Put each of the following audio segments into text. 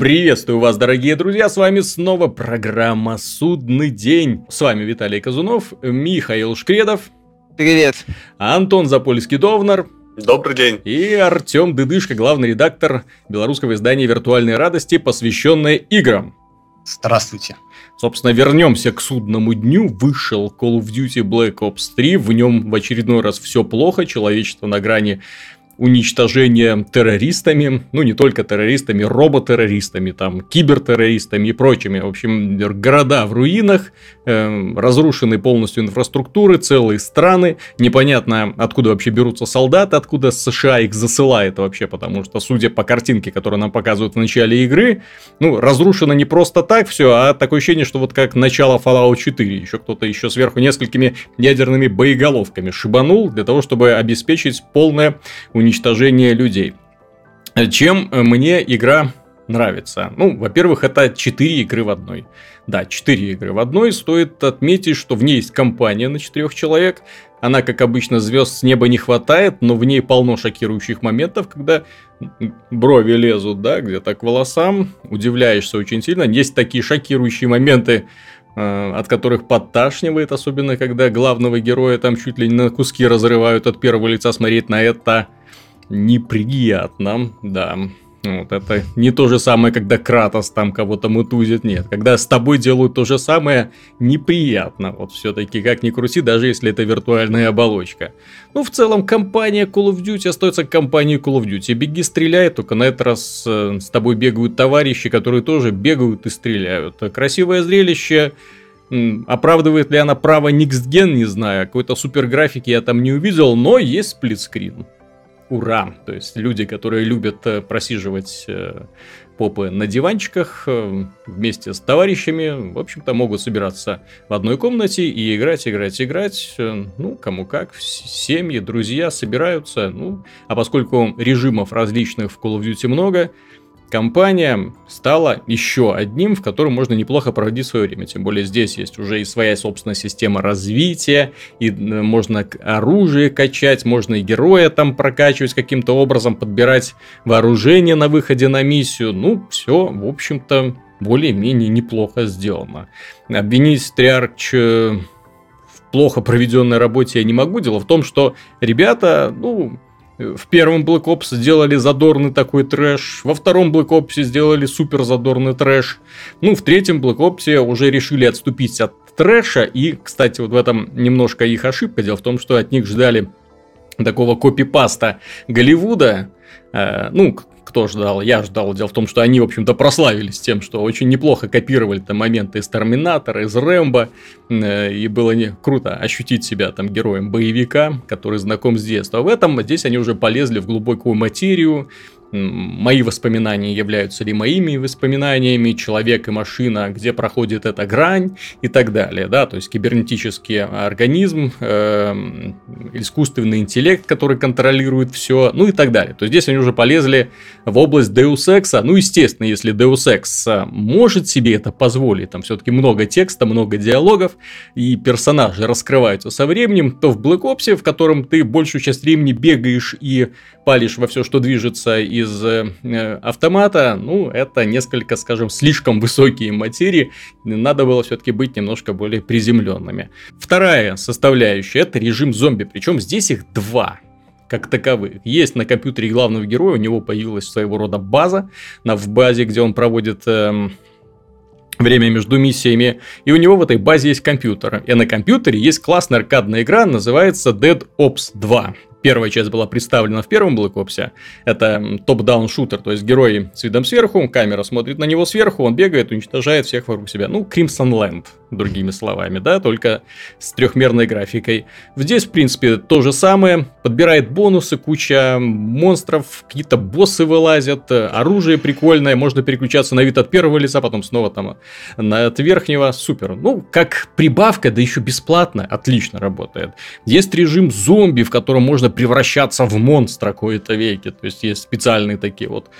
Приветствую вас, дорогие друзья, с вами снова программа «Судный день». С вами Виталий Казунов, Михаил Шкредов. Привет. Антон Запольский-Довнар. Добрый день. И Артем Дыдышко, главный редактор белорусского издания «Виртуальные радости», посвященное играм. Здравствуйте. Собственно, вернемся к судному дню. Вышел Call of Duty Black Ops 3. В нем в очередной раз все плохо. Человечество на грани уничтожения террористами, ну не только террористами, роботеррористами, там, кибертеррористами и прочими. В общем, города в руинах, э, разрушены полностью инфраструктуры, целые страны. Непонятно, откуда вообще берутся солдаты, откуда США их засылает вообще, потому что, судя по картинке, которую нам показывают в начале игры, ну, разрушено не просто так все, а такое ощущение, что вот как начало Fallout 4, еще кто-то еще сверху несколькими ядерными боеголовками шибанул для того, чтобы обеспечить полное уничтожение уничтожения людей. Чем мне игра нравится? Ну, во-первых, это 4 игры в одной. Да, 4 игры в одной. Стоит отметить, что в ней есть компания на 4 человек. Она, как обычно, звезд с неба не хватает, но в ней полно шокирующих моментов, когда брови лезут, да, где-то к волосам. Удивляешься очень сильно. Есть такие шокирующие моменты, э, от которых подташнивает, особенно когда главного героя там чуть ли не на куски разрывают от первого лица смотреть на это неприятно, да. Вот это не то же самое, когда Кратос там кого-то мутузит, нет. Когда с тобой делают то же самое, неприятно. Вот все-таки как ни крути, даже если это виртуальная оболочка. Ну, в целом, компания Call of Duty остается компанией Call of Duty. Беги, стреляй, только на этот раз э, с тобой бегают товарищи, которые тоже бегают и стреляют. Красивое зрелище, Оправдывает ли она право Next Gen, не знаю. Какой-то супер графики я там не увидел, но есть сплитскрин ура. То есть люди, которые любят э, просиживать э, попы на диванчиках э, вместе с товарищами, в общем-то, могут собираться в одной комнате и играть, играть, играть. Ну, кому как, семьи, друзья собираются. Ну, а поскольку режимов различных в Call of Duty много, компания стала еще одним, в котором можно неплохо проводить свое время. Тем более здесь есть уже и своя собственная система развития, и э, можно оружие качать, можно и героя там прокачивать каким-то образом, подбирать вооружение на выходе на миссию. Ну, все, в общем-то, более-менее неплохо сделано. Обвинить Триарч э, в плохо проведенной работе я не могу. Дело в том, что ребята, ну, в первом Black Ops сделали задорный такой трэш, во втором Black Ops сделали супер задорный трэш, ну, в третьем Black Ops уже решили отступить от трэша, и, кстати, вот в этом немножко их ошибка, дело в том, что от них ждали такого копипаста Голливуда, э, ну, кто ждал? Я ждал. Дело в том, что они, в общем-то, прославились тем, что очень неплохо копировали там моменты из Терминатора, из Рэмбо, э, и было не круто ощутить себя там героем боевика, который знаком с детства. В этом здесь они уже полезли в глубокую материю, мои воспоминания являются ли моими воспоминаниями, человек и машина, где проходит эта грань и так далее, да, то есть кибернетический организм, э, искусственный интеллект, который контролирует все, ну и так далее. То есть здесь они уже полезли в область Deus Ex, ну естественно, если Deus Ex может себе это позволить, там все-таки много текста, много диалогов и персонажи раскрываются со временем, то в Black Ops, в котором ты большую часть времени бегаешь и палишь во все, что движется из э, автомата, ну, это несколько, скажем, слишком высокие материи, надо было все-таки быть немножко более приземленными. Вторая составляющая – это режим зомби, причем здесь их два как таковых. Есть на компьютере главного героя, у него появилась своего рода база, на, в базе, где он проводит эм, время между миссиями, и у него в этой базе есть компьютер. И на компьютере есть классная аркадная игра, называется Dead Ops 2. Первая часть была представлена в первом Black Ops. Это топ-даун шутер, то есть герой с видом сверху, камера смотрит на него сверху, он бегает, уничтожает всех вокруг себя. Ну, Crimson Land, другими словами, да, только с трехмерной графикой. Здесь, в принципе, то же самое. Подбирает бонусы, куча монстров, какие-то боссы вылазят, оружие прикольное, можно переключаться на вид от первого лица, потом снова там на от верхнего. Супер. Ну, как прибавка, да еще бесплатно, отлично работает. Есть режим зомби, в котором можно превращаться в монстра какой-то веке. То есть есть специальные такие вот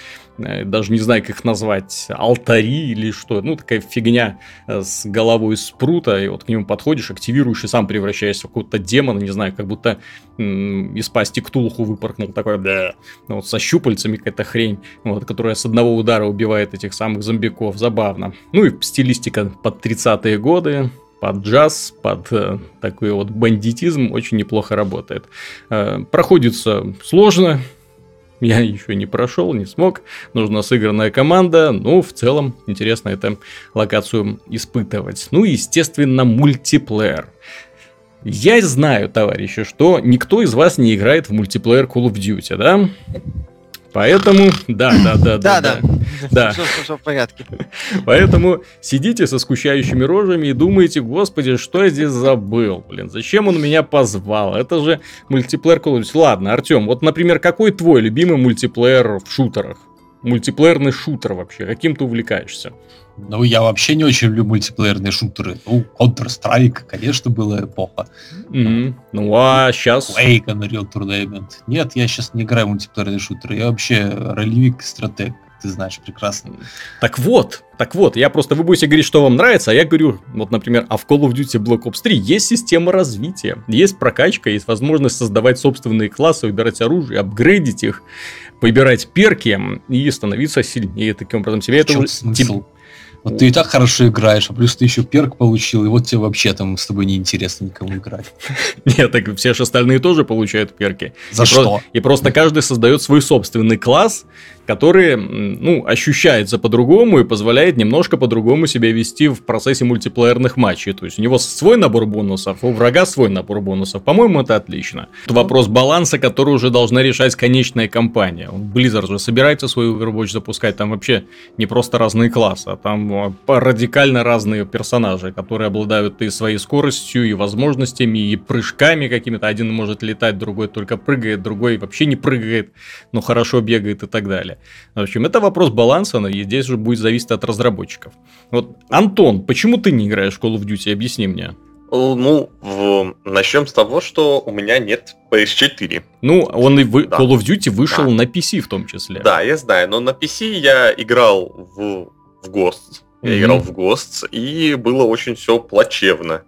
даже не знаю, как их назвать, алтари или что, ну, такая фигня э, с головой спрута, и вот к нему подходишь, активируешь и сам превращаешься в какого-то демона, не знаю, как будто м- из пасти Ктулху выпорхнул такой, да, ну, вот со щупальцами какая-то хрень, вот, которая с одного удара убивает этих самых зомбиков, забавно. Ну и стилистика под 30-е годы, под джаз, под э, такой вот бандитизм очень неплохо работает. Э, проходится сложно, я еще не прошел, не смог. Нужна сыгранная команда. Ну, в целом, интересно эту локацию испытывать. Ну естественно, мультиплеер. Я знаю, товарищи, что никто из вас не играет в мультиплеер Call of Duty, да? Поэтому, да, да, да, да, да. Да. Все, все, все в порядке. Поэтому сидите со скучающими рожами и думаете, господи, что я здесь забыл, блин, зачем он меня позвал? Это же мультиплеер Call of Duty. Ладно, Артем, вот, например, какой твой любимый мультиплеер в шутерах? Мультиплеерный шутер вообще, каким ты увлекаешься? Ну, я вообще не очень люблю мультиплеерные шутеры. Ну, Counter-Strike, конечно, была эпоха. Mm-hmm. Ну, а сейчас... Quake, Unreal Tournament. Нет, я сейчас не играю в мультиплеерные шутеры. Я вообще ролевик стратег ты знаешь прекрасно. Так вот, так вот, я просто, вы будете говорить, что вам нравится, а я говорю, вот, например, а в Call of Duty Black Ops 3 есть система развития, есть прокачка, есть возможность создавать собственные классы, выбирать оружие, апгрейдить их, выбирать перки и становиться сильнее. Таким образом, тебе это... Смысл? Вот ты и так хорошо играешь, а плюс ты еще перк получил, и вот тебе вообще там с тобой неинтересно никому играть. Нет, так все же остальные тоже получают перки. За что? и просто каждый создает свой собственный класс, который, ну, ощущается по-другому и позволяет немножко по-другому себя вести в процессе мультиплеерных матчей. То есть у него свой набор бонусов, у врага свой набор бонусов. По-моему, это отлично. Это вопрос баланса, который уже должна решать конечная компания. Blizzard же собирается свою Overwatch запускать, там вообще не просто разные классы, а там а, радикально разные персонажи, которые обладают и своей скоростью, и возможностями, и прыжками какими-то. Один может летать, другой только прыгает, другой вообще не прыгает, но хорошо бегает и так далее. В общем, это вопрос баланса, и здесь уже будет зависеть от разработчиков. Вот, Антон, почему ты не играешь в Call of Duty? Объясни мне. Ну, в... начнем с того, что у меня нет PS4. Ну, он и вы... да. Call of Duty вышел да. на PC в том числе. Да, я знаю, но на PC я играл в, в Ghost. Я mm-hmm. играл в Ghost, и было очень все плачевно.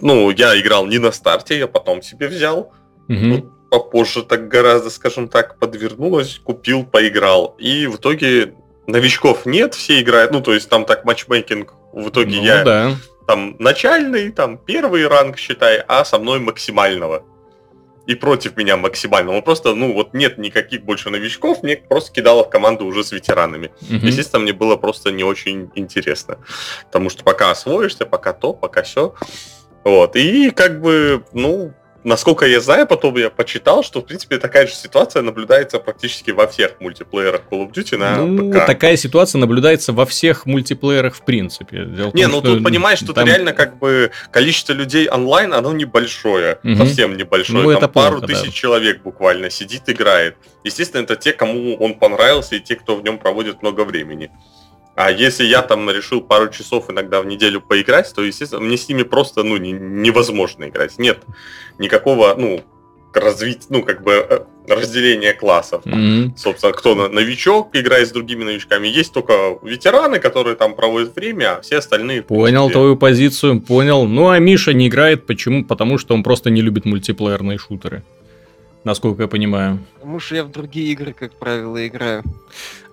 Ну, я играл не на старте, я потом себе взял. Mm-hmm попозже так гораздо, скажем так, подвернулось, купил, поиграл. И в итоге новичков нет, все играют, ну, то есть там так матчмейкинг, в итоге ну, я да. там начальный, там первый ранг, считай, а со мной максимального. И против меня максимального. Просто, ну, вот нет никаких больше новичков, мне просто кидало в команду уже с ветеранами. Угу. Естественно, мне было просто не очень интересно. Потому что пока освоишься, пока то, пока все. Вот. И как бы, ну, насколько я знаю, потом я почитал, что, в принципе, такая же ситуация наблюдается практически во всех мультиплеерах Call of Duty на ну, ПК. такая ситуация наблюдается во всех мультиплеерах в принципе. Дело Не, том, ну тут понимаешь, что там... реально как бы количество людей онлайн, оно небольшое, угу. совсем небольшое. Ну, там это пару плохо, тысяч да. человек буквально сидит, играет. Естественно, это те, кому он понравился, и те, кто в нем проводит много времени. А если я там решил пару часов иногда в неделю поиграть, то, естественно, мне с ними просто, ну, не, невозможно играть. Нет никакого, ну, развить, ну, как бы э, разделения классов. Mm-hmm. Собственно, кто новичок играет с другими новичками. Есть только ветераны, которые там проводят время, а все остальные... Понял твою позицию, понял. Ну, а Миша не играет, почему? Потому что он просто не любит мультиплеерные шутеры. Насколько я понимаю. Потому что я в другие игры, как правило, играю.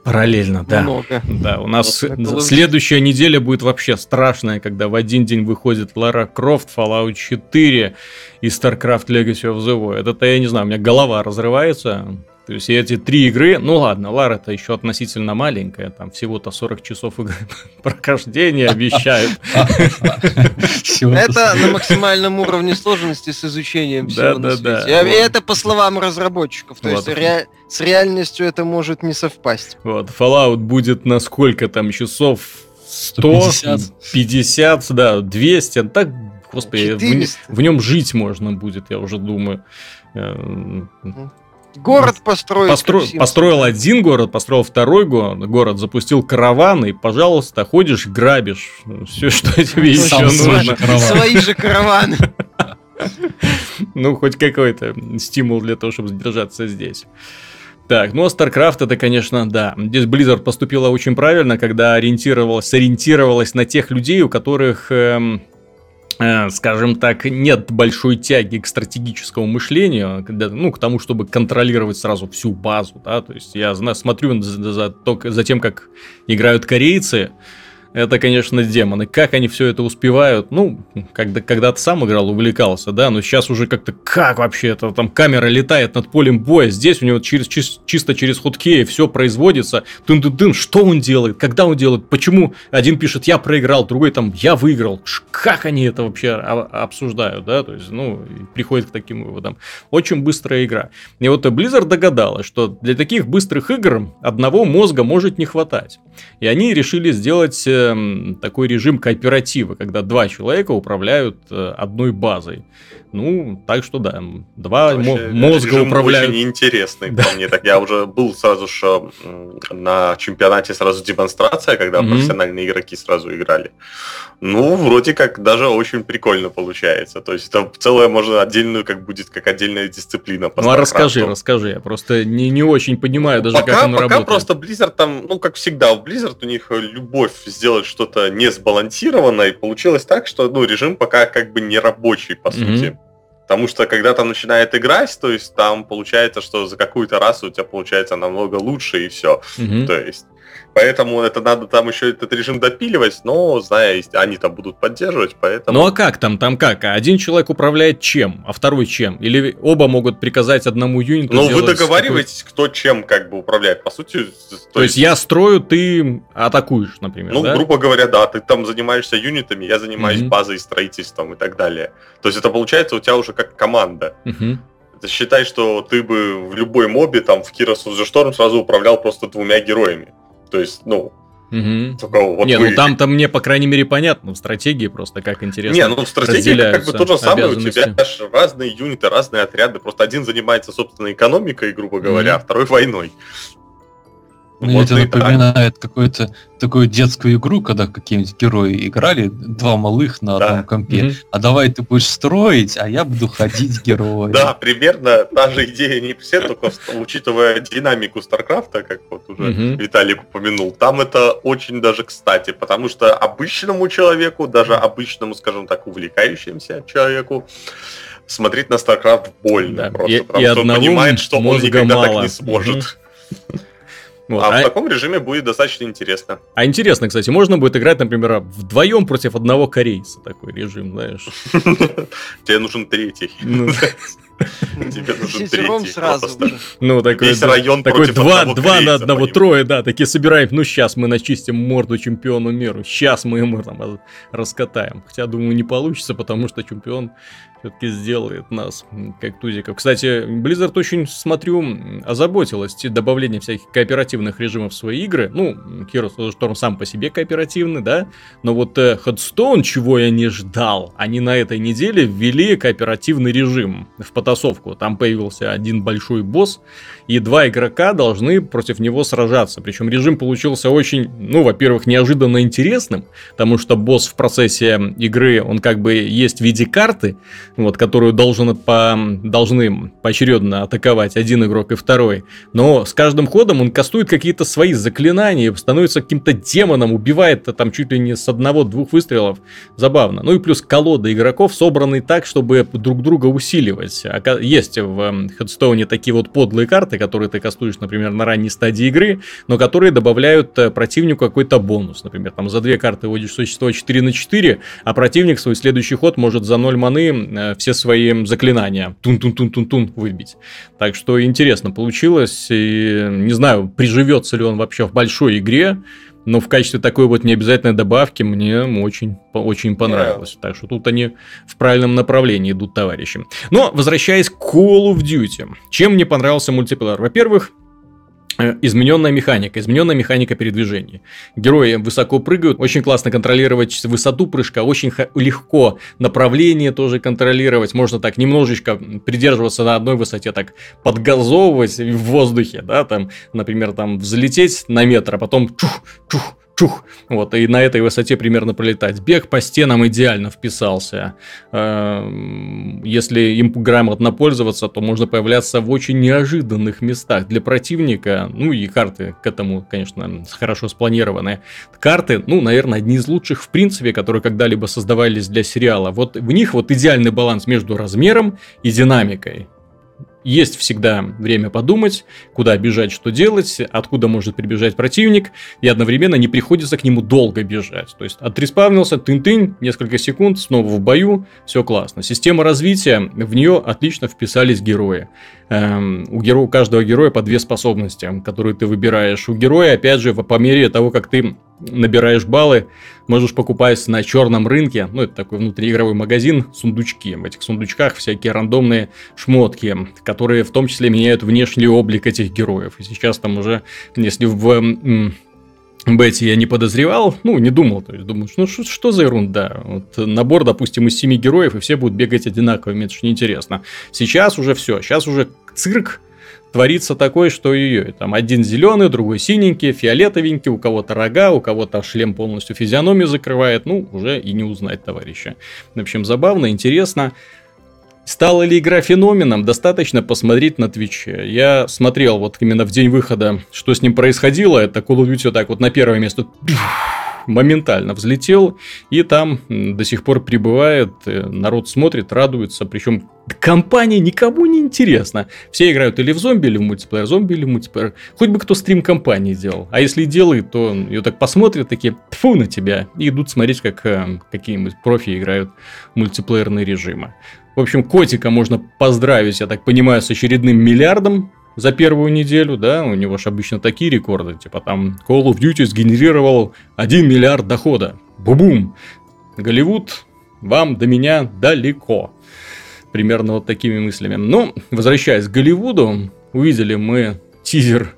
Параллельно, да. Много. Да, у нас вот следующая неделя будет вообще страшная, когда в один день выходит Лара Крофт, Fallout 4 и StarCraft Legacy of the Void. Это, я не знаю, у меня голова разрывается. То есть эти три игры, ну ладно, Лара это еще относительно маленькая, там всего-то 40 часов игры прохождения обещают. Это на максимальном уровне сложности с изучением всего на свете. Это по словам разработчиков, то есть с реальностью это может не совпасть. Вот, Fallout будет на сколько там часов? 100, 50, да, 200, так, господи, в, в нем жить можно будет, я уже думаю. Город построил. Постро... Построил один город, построил второй город, город, запустил караван, и, пожалуйста, ходишь, грабишь. Все, что тебе еще нужно. Свои же караваны. Ну, хоть какой-то стимул для того, чтобы задержаться здесь. Так, ну а StarCraft это, конечно, да. Здесь Blizzard поступила очень правильно, когда ориентировалась, сориентировалась на тех людей, у которых эм, скажем так, нет большой тяги к стратегическому мышлению, ну, к тому, чтобы контролировать сразу всю базу, да, то есть я смотрю за, за, за тем, как играют корейцы, это, конечно, демоны. Как они все это успевают? Ну, когда, когда-то сам играл, увлекался, да, но сейчас уже как-то как вообще это там камера летает над полем боя, здесь у него через, чис, чисто через ходкеи все производится. Дын -дын -дын, что он делает, когда он делает, почему один пишет я проиграл, другой там я выиграл. Как они это вообще обсуждают, да, то есть, ну, приходит к таким выводам. Очень быстрая игра. И вот Blizzard догадалась, что для таких быстрых игр одного мозга может не хватать. И они решили сделать э, такой режим кооператива, когда два человека управляют э, одной базой. Ну, так что да, два Вообще, мозга управляют. очень интересный да. по мне. Так я уже был сразу же на чемпионате сразу демонстрация, когда mm-hmm. профессиональные игроки сразу играли. Ну, вроде как даже очень прикольно получается. То есть это целая, можно отдельную, как будет, как отдельная дисциплина. ну, а расскажи, расскажи. Я просто не, не очень понимаю даже, пока, как оно пока работает. просто Blizzard там, ну, как всегда, в Blizzard у них любовь сделать что-то не сбалансированное, и получилось так, что, ну, режим пока как бы не рабочий, по mm-hmm. сути. Потому что когда там начинает играть, то есть там получается, что за какую-то расу у тебя получается намного лучше и все. Mm-hmm. То есть Поэтому это надо там еще этот режим допиливать, но, зная, они там будут поддерживать, поэтому... Ну а как там, там как? Один человек управляет чем, а второй чем? Или оба могут приказать одному юниту Ну вы договариваетесь, какой... кто чем как бы управляет, по сути... То, то есть, есть я строю, ты атакуешь, например, Ну, да? грубо говоря, да, ты там занимаешься юнитами, я занимаюсь mm-hmm. базой, строительством и так далее. То есть это получается у тебя уже как команда. Mm-hmm считай, что ты бы в любой мобе, там, в Кирос the Storm сразу управлял просто двумя героями. То есть, ну, Угу. Только вот не, вы... ну там-то мне, по крайней мере, понятно, в стратегии просто как интересно. Не, ну в стратегии как бы то же самое, у тебя разные юниты, разные отряды, просто один занимается, собственно, экономикой, грубо говоря, mm а второй войной. Мне вот это напоминает какую-то такую детскую игру, когда какие-нибудь герои играли, два малых на да. одном компе. Mm-hmm. А давай ты будешь строить, а я буду ходить героем. Да, примерно та же идея не все, только учитывая динамику Старкрафта, как вот уже Виталик упомянул, там это очень даже кстати, потому что обычному человеку, даже обычному, скажем так, увлекающемуся человеку, смотреть на StarCraft больно да. просто, и, потому и что он понимает, что он никогда мало. так не сможет. Вот. А, а в таком режиме будет достаточно интересно. А интересно, кстати, можно будет играть, например, вдвоем против одного корейца такой режим, знаешь. Тебе нужен третий. Ну, Тебе нужен третий. сразу Ну, такой, Весь район такой два, два на одного, трое, да, такие собираем. Ну, сейчас мы начистим морду чемпиону миру. Сейчас мы ему там раскатаем. Хотя, думаю, не получится, потому что чемпион все-таки сделает нас как тузиков. Кстати, Blizzard очень, смотрю, озаботилась добавлением всяких кооперативных режимов в свои игры. Ну, Heroes of Storm сам по себе кооперативный, да, но вот э, Headstone, чего я не ждал, они на этой неделе ввели кооперативный режим в потасовку. Там появился один большой босс, и два игрока должны против него сражаться. Причем режим получился очень, ну, во-первых, неожиданно интересным, потому что босс в процессе игры, он как бы есть в виде карты, вот, которую должен по, должны поочередно атаковать один игрок и второй. Но с каждым ходом он кастует какие-то свои заклинания, становится каким-то демоном, убивает там чуть ли не с одного-двух выстрелов. Забавно. Ну и плюс колода игроков собраны так, чтобы друг друга усиливать. Есть в Хедстоуне такие вот подлые карты, которые ты кастуешь, например, на ранней стадии игры, но которые добавляют э, противнику какой-то бонус. Например, там за две карты вводишь существо 4 на 4, а противник свой следующий ход может за 0 маны все свои заклинания тун-тун-тун-тун-тун выбить. Так что интересно получилось. И не знаю, приживется ли он вообще в большой игре, но в качестве такой вот необязательной добавки мне очень, очень понравилось. Yeah. Так что тут они в правильном направлении идут, товарищи. Но, возвращаясь к Call of Duty. Чем мне понравился мультиплеер? Во-первых, Э, измененная механика, измененная механика передвижения. Герои высоко прыгают, очень классно контролировать высоту прыжка, очень легко направление тоже контролировать. Можно так немножечко придерживаться на одной высоте, так подгазовывать в воздухе, да, там, например, там взлететь на метр, а потом чух, чух, чух, вот, и на этой высоте примерно пролетать. Бег по стенам идеально вписался. Эм, если им грамотно пользоваться, то можно появляться в очень неожиданных местах для противника. Ну и карты к этому, конечно, хорошо спланированы. Карты, ну, наверное, одни из лучших в принципе, которые когда-либо создавались для сериала. Вот в них вот идеальный баланс между размером и динамикой. Есть всегда время подумать, куда бежать, что делать, откуда может прибежать противник, и одновременно не приходится к нему долго бежать. То есть отреспавнился, тын-тын, несколько секунд, снова в бою, все классно. Система развития, в нее отлично вписались герои. Эм, у, героя, у каждого героя по две способности, которые ты выбираешь. У героя, опять же, по мере того, как ты набираешь баллы, можешь покупать на черном рынке, ну, это такой внутриигровой магазин, сундучки. В этих сундучках всякие рандомные шмотки, которые в том числе меняют внешний облик этих героев. И сейчас там уже, если в Бетти я не подозревал, ну, не думал, то есть думаю, ну, что, что за ерунда? Вот набор, допустим, из семи героев, и все будут бегать одинаковыми, это же неинтересно. Сейчас уже все, сейчас уже цирк, творится такое, что ее там один зеленый, другой синенький, фиолетовенький, у кого-то рога, у кого-то шлем полностью физиономию закрывает, ну, уже и не узнать товарища. В общем, забавно, интересно. Стала ли игра феноменом? Достаточно посмотреть на Твиче. Я смотрел вот именно в день выхода, что с ним происходило. Это Call of Duty вот так вот на первое место моментально взлетел, и там до сих пор прибывает, э, народ смотрит, радуется, причем компания никому не интересна. Все играют или в зомби, или в мультиплеер, зомби или в мультиплеер. Хоть бы кто стрим компании делал. А если делает, то ее так посмотрят, такие, тфу на тебя, и идут смотреть, как э, какие-нибудь профи играют мультиплеерные режимы. В общем, котика можно поздравить, я так понимаю, с очередным миллиардом за первую неделю, да, у него же обычно такие рекорды, типа там Call of Duty сгенерировал 1 миллиард дохода. Бу-бум! Голливуд, вам до меня далеко. Примерно вот такими мыслями. Но, возвращаясь к Голливуду, увидели мы тизер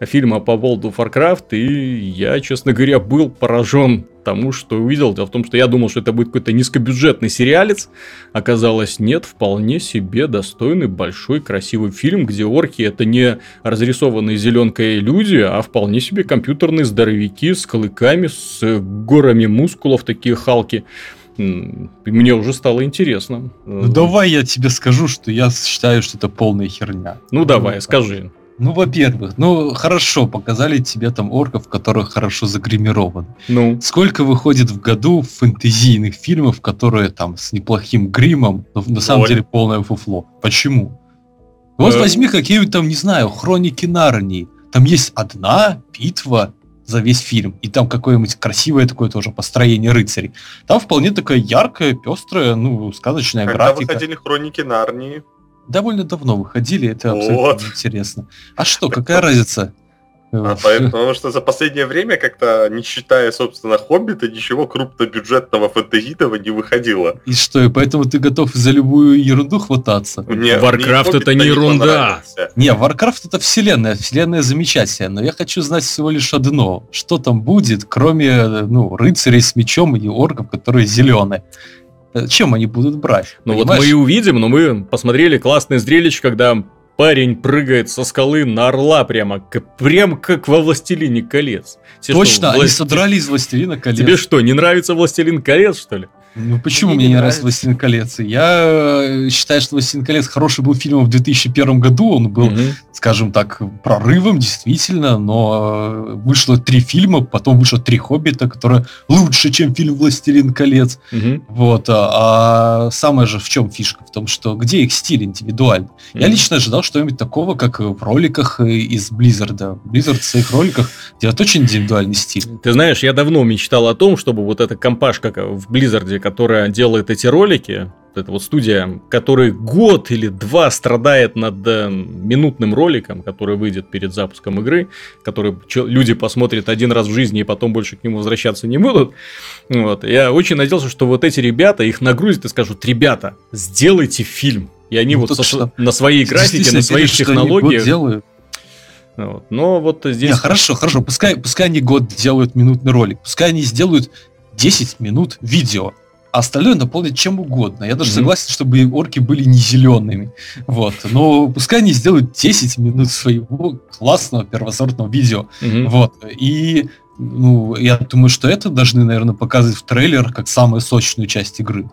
фильма по World of Warcraft, и я, честно говоря, был поражен тому, что увидел. Дело в том, что я думал, что это будет какой-то низкобюджетный сериалец. Оказалось, нет, вполне себе достойный, большой, красивый фильм, где орки это не разрисованные зеленкой люди, а вполне себе компьютерные здоровяки с клыками, с горами мускулов, такие халки. Мне уже стало интересно. Ну давай я тебе скажу, что я считаю, что это полная херня. Ну давай, скажи. Ну, во-первых, ну хорошо, показали тебе там орков, которые хорошо загримированы. Ну. Сколько выходит в году фэнтезийных фильмов, которые там с неплохим гримом, но на самом Ой. деле полное фуфло? Почему? Вот э... возьми какие-нибудь там, не знаю, хроники Нарнии. Там есть одна битва за весь фильм. И там какое-нибудь красивое такое тоже построение рыцарей. Там вполне такая яркая, пестрая, ну, сказочная Когда графика. Когда выходили хроники Нарнии? Довольно давно выходили, это абсолютно вот. интересно. А что, какая разница? А, потому что за последнее время, как-то не считая, собственно, Хоббита, ничего крупнобюджетного фэнтезийного не выходило. И что, и поэтому ты готов за любую ерунду хвататься? Не, Warcraft это не ерунда. Не, Warcraft это вселенная, вселенная замечательная, но я хочу знать всего лишь одно. Что там будет, кроме ну, рыцарей с мечом и орков, которые зеленые? Э, чем они будут брать? Ну понимаешь? вот мы и увидим, но мы посмотрели классное зрелище, когда парень прыгает со скалы на орла прямо, как, прям как во «Властелине колец». Все Точно, что, они содрали из «Властелина колец». Тебе что, не нравится «Властелин колец», что ли? Ну почему мне, мне не нравится «Властелин колец»? Я э, считаю, что «Властелин колец» хороший был фильм в 2001 году, он был, угу. скажем так, прорывом, действительно, но э, вышло три фильма, потом вышло три «Хоббита», которые лучше, чем фильм «Властелин колец». Угу. Вот, а, а самое же в чем фишка? В том, что где их стиль индивидуальный? Угу. Я лично ожидал что-нибудь такого, как в роликах э, из Blizzard. Blizzard в своих роликах делает очень индивидуальный стиль. Ты знаешь, я давно мечтал о том, чтобы вот эта компашка в Blizzard, которая делает эти ролики, это вот студия, который год или два страдает над э, минутным роликом, который выйдет перед запуском игры, который люди посмотрят один раз в жизни и потом больше к нему возвращаться не будут. Вот. Я очень надеялся, что вот эти ребята их нагрузят и скажут, ребята, сделайте фильм. И они ну, вот со, на своей графике, на своих технологиях... делают. Вот. Но вот здесь... Не, хорошо, хорошо, пускай, пускай они год делают минутный ролик, пускай они сделают 10 минут видео, а остальное наполнить чем угодно. Я даже mm-hmm. согласен, чтобы орки были не зелеными. Вот. Но пускай они сделают 10 минут своего классного первосортного видео. Mm-hmm. Вот. И ну, я думаю, что это должны, наверное, показывать в трейлер как самую сочную часть игры.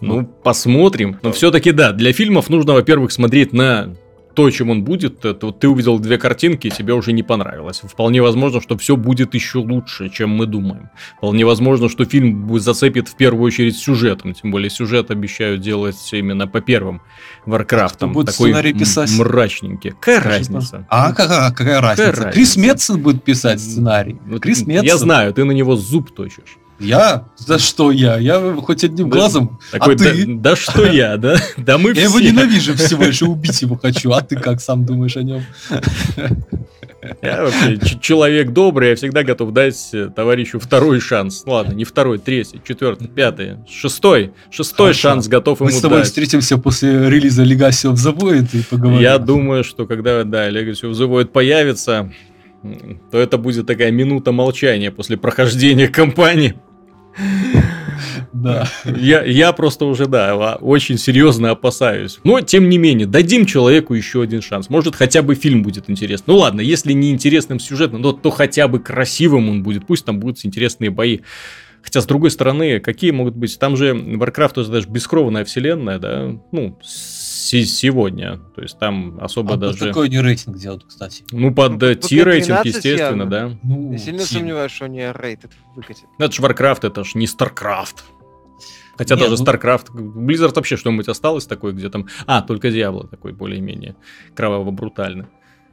Ну, посмотрим. Но все-таки да, для фильмов нужно, во-первых, смотреть на то, чем он будет, это вот ты увидел две картинки, и тебе уже не понравилось. Вполне возможно, что все будет еще лучше, чем мы думаем. Вполне возможно, что фильм зацепит в первую очередь сюжетом, тем более сюжет обещают делать именно по первым Варкрафтам. будет такой сценарий писать? мрачненький. Какая Скажи, разница? А какая, какая разница? Какая Крис Метсон будет писать сценарий. Крис Метсон. Я знаю, ты на него зуб точишь. Я? За что я? Я хоть одним да, глазом. Такой, а ты? Да, да что я, да? Да мы все. Я его ненавижу всего лишь, убить его хочу. А ты как сам думаешь о нем? Я вообще человек добрый, я всегда готов дать э, товарищу второй шанс. Ладно, не второй, третий, четвертый, пятый, шестой. Шестой Хорошо. шанс готов ему дать. Мы с тобой дать. встретимся после релиза Legacy of the Void и поговорим. Я думаю, что когда, да, Legacy of the Void появится, то это будет такая минута молчания после прохождения кампании. Да. Я, я просто уже, да, очень серьезно опасаюсь. Но, тем не менее, дадим человеку еще один шанс. Может, хотя бы фильм будет интересный. Ну ладно, если не интересным сюжетом, то, то хотя бы красивым он будет. Пусть там будут интересные бои. Хотя, с другой стороны, какие могут быть? Там же Warcraft это даже бескровная вселенная, да? Ну, сегодня. То есть там особо а даже... какой они рейтинг делают, кстати? Ну, под ну, T-рейтинг, естественно, явно. да. Ну, Я сильно сомневаюсь, что они рейтинг выкатят. Ну, это же Warcraft, это ж не StarCraft. Хотя Нет, даже ну... StarCraft, Blizzard вообще что-нибудь осталось такое, где там... А, только Diablo такой более-менее кроваво-брутальный.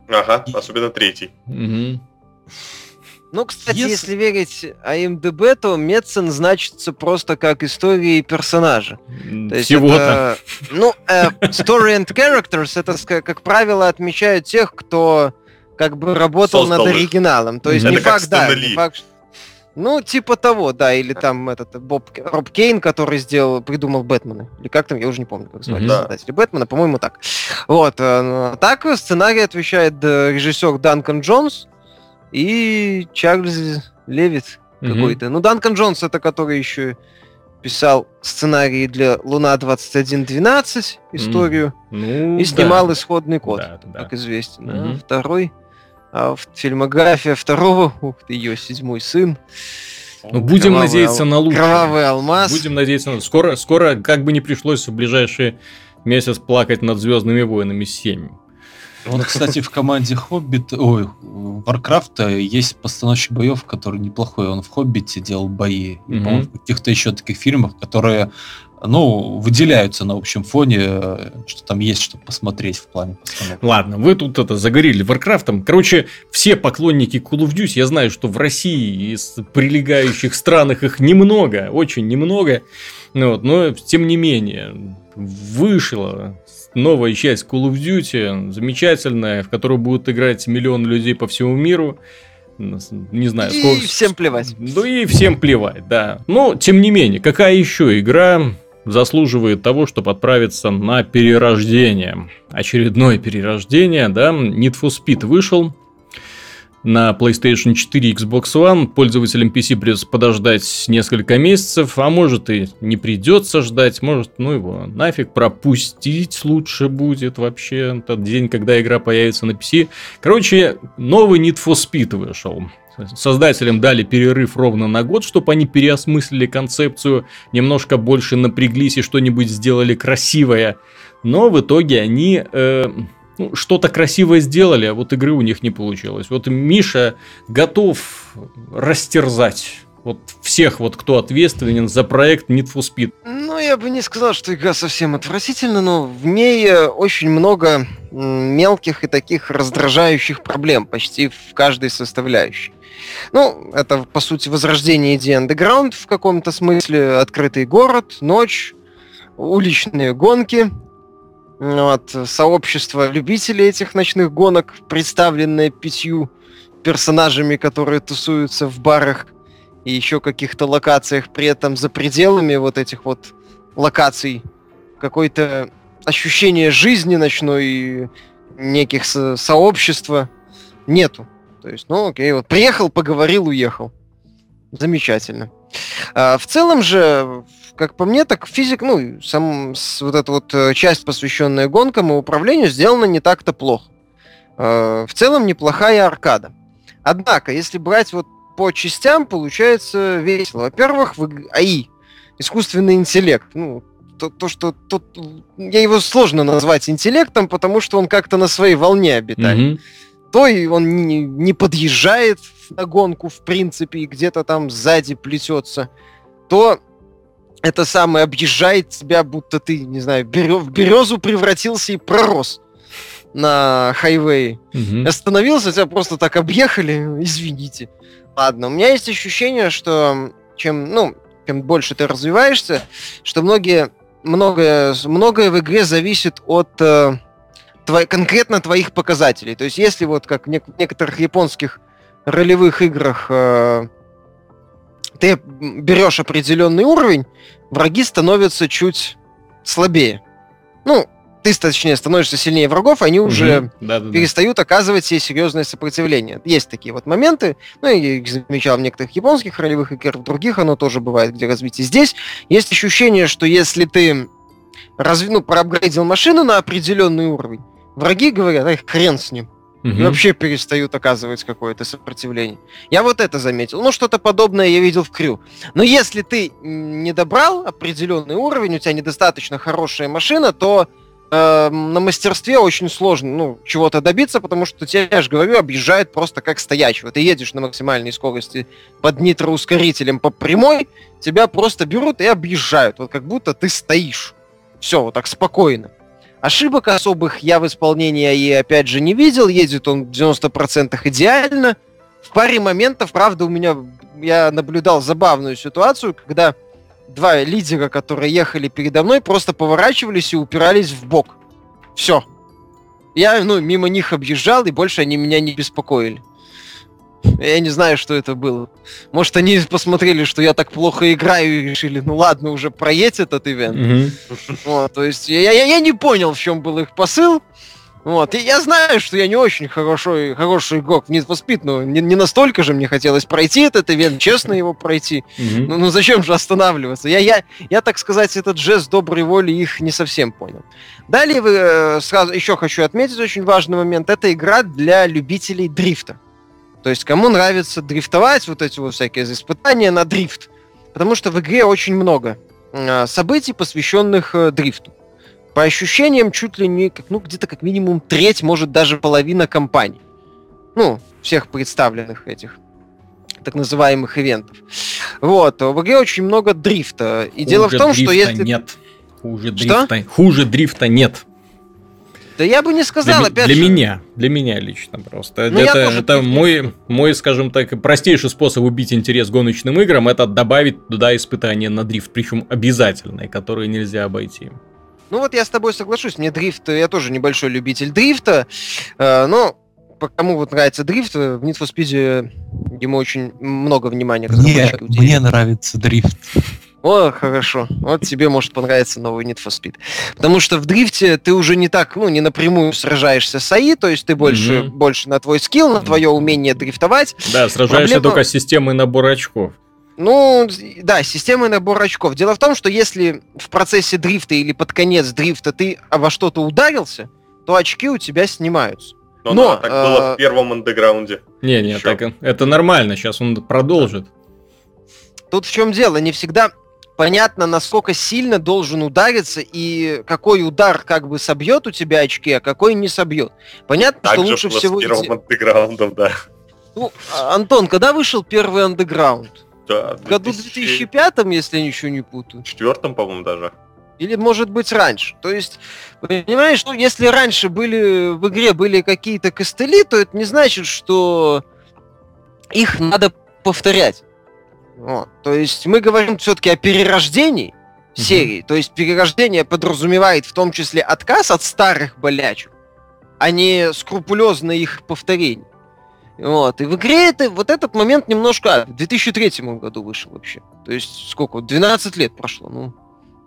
Ага, особенно третий. Угу. Ну, кстати, если, если верить IMDb, то Медсен значится просто как истории персонажа. Всего-то. Ну, э, story and characters, это, как правило, отмечают тех, кто как бы работал Создал над оригиналом. То есть это не факт, да, не факт, ну, типа того, да, или там этот Боб, Роб Кейн, который сделал, придумал Бэтмена. Или как там, я уже не помню, как звали mm-hmm. создатели Бэтмена, по-моему, так. Вот. Э, так сценарий отвечает э, режиссер Данкан Джонс, и Чарльз Левит mm-hmm. какой-то. Ну, Данкан Джонс, это который еще писал сценарии для Луна 2112, историю, mm-hmm. ну, и снимал да. исходный код, да, да. как известно. Mm-hmm. А второй, а фильмография второго, ух ты, ее седьмой сын. Ну, будем кровавый надеяться ал... на лучшее. Кровавый алмаз. Будем надеяться на скоро, скоро, как бы не пришлось в ближайший месяц плакать над Звездными войнами 7. Вот, кстати, в команде Хоббит, ой, Варкрафта есть постановщик боев, который неплохой. Он в Хоббите делал бои. Mm-hmm. по-моему, в каких-то еще таких фильмах, которые ну, выделяются на общем фоне, что там есть что посмотреть в плане постановки. Ладно, вы тут это загорели Варкрафтом. Короче, все поклонники Call of Duty, я знаю, что в России и прилегающих странах их немного, очень немного. Ну, вот, но, тем не менее, вышло новая часть Call of Duty, замечательная, в которую будут играть миллион людей по всему миру. Не знаю, и сколько... всем плевать. Ну и всем плевать, да. Но, тем не менее, какая еще игра заслуживает того, чтобы отправиться на перерождение? Очередное перерождение, да. Need for Speed вышел на PlayStation 4 и Xbox One. Пользователям PC придется подождать несколько месяцев, а может и не придется ждать, может, ну его нафиг пропустить лучше будет вообще тот день, когда игра появится на PC. Короче, новый Need for Speed вышел. Создателям дали перерыв ровно на год, чтобы они переосмыслили концепцию, немножко больше напряглись и что-нибудь сделали красивое. Но в итоге они э, ну, что-то красивое сделали, а вот игры у них не получилось. Вот Миша готов растерзать вот всех, вот кто ответственен за проект Need for Speed. Ну, я бы не сказал, что игра совсем отвратительна, но в ней э, очень много мелких и таких раздражающих проблем почти в каждой составляющей. Ну, это, по сути, возрождение идеи Underground в каком-то смысле, открытый город, ночь, уличные гонки, вот, сообщество любителей этих ночных гонок, представленное пятью персонажами, которые тусуются в барах и еще каких-то локациях, при этом за пределами вот этих вот локаций какое-то ощущение жизни ночной, неких со- сообщества нету. То есть, ну окей, вот приехал, поговорил, уехал. Замечательно. А, в целом же, как по мне, так физик, ну, сам вот эта вот э, часть, посвященная гонкам и управлению, сделана не так-то плохо. А, в целом неплохая аркада. Однако, если брать вот по частям, получается весело. Во-первых, в АИ, искусственный интеллект. Ну, то, то что тут я его сложно назвать интеллектом, потому что он как-то на своей волне обитает. Mm-hmm. То и он не, не подъезжает на гонку, в принципе, и где-то там сзади плетется, то это самое объезжает тебя, будто ты, не знаю, в березу превратился и пророс на хайвее. Mm-hmm. Остановился, тебя просто так объехали, извините. Ладно, у меня есть ощущение, что чем, ну, чем больше ты развиваешься, что многие многое, многое в игре зависит от э, твой, конкретно твоих показателей. То есть, если вот как в некоторых японских ролевых играх э, ты берешь определенный уровень, враги становятся чуть слабее. Ну, ты, точнее, становишься сильнее врагов, они уже угу. перестают оказывать себе серьезное сопротивление. Есть такие вот моменты. Ну, я их замечал в некоторых японских ролевых играх, в других оно тоже бывает, где развитие. Здесь есть ощущение, что если ты разви... ну, проапгрейдил машину на определенный уровень, враги говорят, ай, хрен с ним. Угу. И вообще перестают оказывать какое-то сопротивление. Я вот это заметил. Ну, что-то подобное я видел в Крю. Но если ты не добрал определенный уровень, у тебя недостаточно хорошая машина, то э, на мастерстве очень сложно ну, чего-то добиться, потому что тебя, я же говорю, объезжают просто как стоячего. Ты едешь на максимальной скорости под нитроускорителем по прямой, тебя просто берут и объезжают. Вот как будто ты стоишь. Все, вот так спокойно. Ошибок особых я в исполнении АИ опять же не видел. Едет он в 90% идеально. В паре моментов, правда, у меня я наблюдал забавную ситуацию, когда два лидера, которые ехали передо мной, просто поворачивались и упирались в бок. Все. Я, ну, мимо них объезжал, и больше они меня не беспокоили. Я не знаю, что это было. Может, они посмотрели, что я так плохо играю и решили, ну ладно, уже проедь этот ивент. Mm-hmm. Вот, то есть я, я, я не понял, в чем был их посыл. Вот. И я знаю, что я не очень хороший, хороший игрок в Need for Speed, но не, не настолько же мне хотелось пройти этот ивент, честно его пройти. Mm-hmm. Ну, ну зачем же останавливаться? Я, я, я, так сказать, этот жест доброй воли их не совсем понял. Далее вы, э, сразу еще хочу отметить очень важный момент. Это игра для любителей дрифта. То есть кому нравится дрифтовать, вот эти вот всякие испытания на дрифт. Потому что в игре очень много э, событий, посвященных э, дрифту по ощущениям, чуть ли не, как, ну, где-то как минимум треть, может, даже половина компаний. Ну, всех представленных этих так называемых ивентов. Вот, в игре очень много дрифта. И Хуже дело в том, что если... нет. Хуже дрифта. Что? Хуже дрифта нет. Да я бы не сказал, для, опять для же. Для меня, для меня лично просто. Ну, это это мой, мой, скажем так, простейший способ убить интерес к гоночным играм, это добавить туда испытания на дрифт, причем обязательные, которые нельзя обойти. Ну вот я с тобой соглашусь, мне дрифт, я тоже небольшой любитель дрифта, э, но по кому вот нравится дрифт, в Need for Speed ему очень много внимания. Мне, мне нравится дрифт. О, хорошо. Вот тебе может понравиться новый Need for Speed. Потому что в дрифте ты уже не так, ну, не напрямую сражаешься с АИ, то есть ты больше, mm-hmm. больше на твой скилл, на твое умение дрифтовать. Да, сражаешься Проблема... только с системой набора очков. Ну, да, система набора очков. Дело в том, что если в процессе дрифта или под конец дрифта ты во что-то ударился, то очки у тебя снимаются. Но, Но да, так э... было в первом андеграунде. Не, не, так это нормально, сейчас он продолжит. Тут в чем дело, не всегда понятно, насколько сильно должен удариться и какой удар как бы собьет у тебя очки, а какой не собьет. Понятно, так что лучше всего... Андеграундом, да. Ну, а, Антон, когда вышел первый андеграунд? Да, в году 2005, если я ничего не путаю. В четвертом, по-моему, даже. Или, может быть, раньше. То есть, понимаешь, ну, если раньше были в игре были какие-то костыли, то это не значит, что их надо повторять. Вот. То есть мы говорим все-таки о перерождении mm-hmm. серии. То есть перерождение подразумевает в том числе отказ от старых болячек, а не скрупулезное их повторение. Вот. И в игре это, вот этот момент немножко... В 2003 году вышел вообще. То есть сколько? 12 лет прошло. Ну,